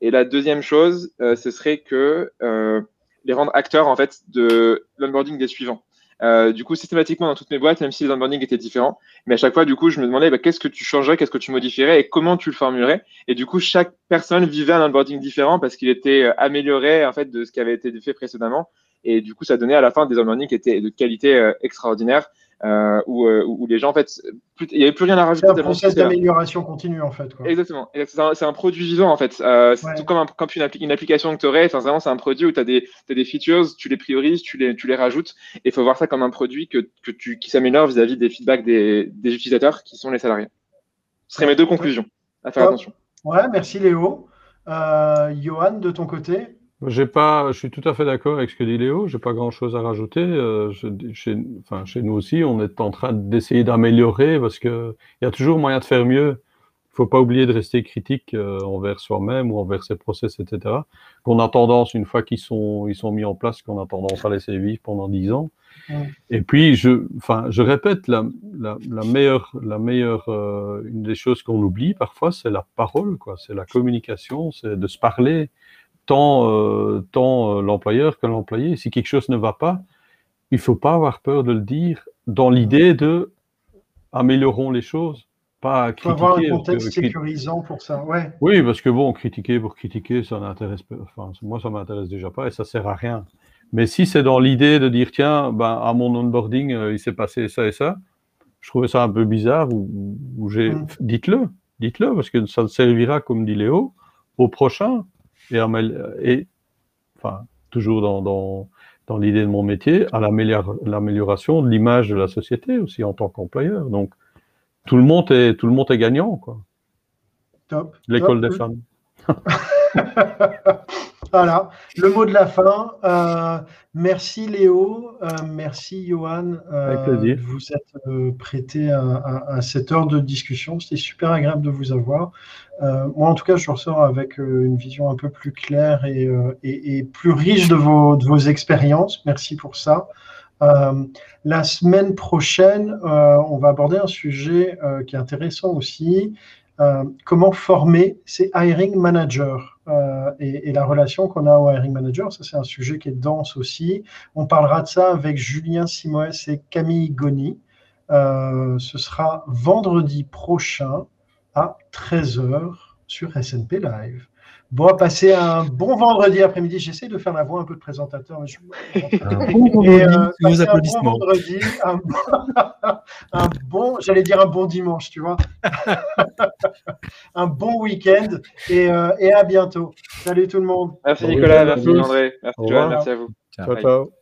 Et la deuxième chose, euh, ce serait que euh, les rendre acteurs en fait de l'onboarding des suivants. Euh, du coup, systématiquement dans toutes mes boîtes, même si les onboarding étaient différents, mais à chaque fois, du coup, je me demandais bah, qu'est-ce que tu changerais, qu'est-ce que tu modifierais et comment tu le formulerais. Et du coup, chaque personne vivait un onboarding différent parce qu'il était euh, amélioré en fait de ce qui avait été fait précédemment. Et du coup, ça donnait à la fin des learning qui étaient de qualité extraordinaire. Euh, où, euh, où, les gens, en fait, il n'y avait plus rien à rajouter. C'est un process d'amélioration continue, en fait. Quoi. Exactement. C'est un, un, produit vivant, en fait. Euh, c'est tout comme, un, comme une, une, application que tu aurais. Enfin, vraiment, c'est un produit où tu as, as, des features, tu les priorises, tu les, tu les rajoutes. Et il faut voir ça comme un produit que, que tu, qui s'améliore vis-à-vis des feedbacks des, des, utilisateurs qui sont les salariés. Ce seraient mes deux conclusions. À faire attention. Ouais, merci Léo. Euh, Johan, de ton côté? J'ai pas, je suis tout à fait d'accord avec ce que dit Léo. J'ai pas grand chose à rajouter. Euh, je, chez, enfin, chez nous aussi, on est en train d'essayer d'améliorer parce que il y a toujours moyen de faire mieux. Il faut pas oublier de rester critique euh, envers soi-même ou envers ses process, etc. Qu'on a tendance, une fois qu'ils sont, ils sont mis en place, qu'on a tendance à laisser vivre pendant dix ans. Et puis, je, enfin, je répète, la, la, la meilleure, la meilleure, euh, une des choses qu'on oublie parfois, c'est la parole, quoi. C'est la communication, c'est de se parler tant, euh, tant euh, l'employeur que l'employé. Si quelque chose ne va pas, il faut pas avoir peur de le dire dans l'idée de améliorons les choses, pas critiquer. avoir un contexte sécurisant pour ça, ouais. Oui, parce que bon, critiquer pour critiquer, ça n'intéresse pas. Enfin, moi, ça m'intéresse déjà pas et ça sert à rien. Mais si c'est dans l'idée de dire tiens, ben, à mon onboarding, euh, il s'est passé ça et ça, je trouvais ça un peu bizarre. Ou, j'ai, mm. dites-le, dites-le, parce que ça servira, comme dit Léo, au prochain et, et enfin, toujours dans, dans, dans l'idée de mon métier, à l'amélioration de l'image de la société aussi en tant qu'employeur. Donc, tout le monde est, tout le monde est gagnant, quoi. Top. L'école des femmes. [laughs] Voilà, le mot de la fin. Euh, merci Léo, euh, merci Johan. Euh, Avec plaisir. Vous êtes prêté à, cette heure de discussion. C'était super agréable de vous avoir. moi, en tout cas, je ressors avec une vision un peu plus claire et, et, plus riche de vos, de vos expériences. Merci pour ça. la semaine prochaine, on va aborder un sujet qui est intéressant aussi. comment former ces hiring managers? Euh, et, la relation qu'on a au hiring manager. Ça, c'est un sujet qui est dense aussi. On parlera de ça avec Julien Simoes et Camille Goni. Euh, ce sera vendredi prochain à 13h sur SNP Live. Bon, à passer un bon vendredi après-midi. J'essaie de faire la voix un peu de présentateur. Mais je... un bon vendredi, euh, applaudissements. Un bon vendredi, [laughs] un bon, j'allais dire un bon dimanche, tu vois. [laughs] un bon week-end et, euh, et, à bientôt. Salut tout le monde. Merci Nicolas, merci André, merci Joël, merci à vous. ciao. ciao.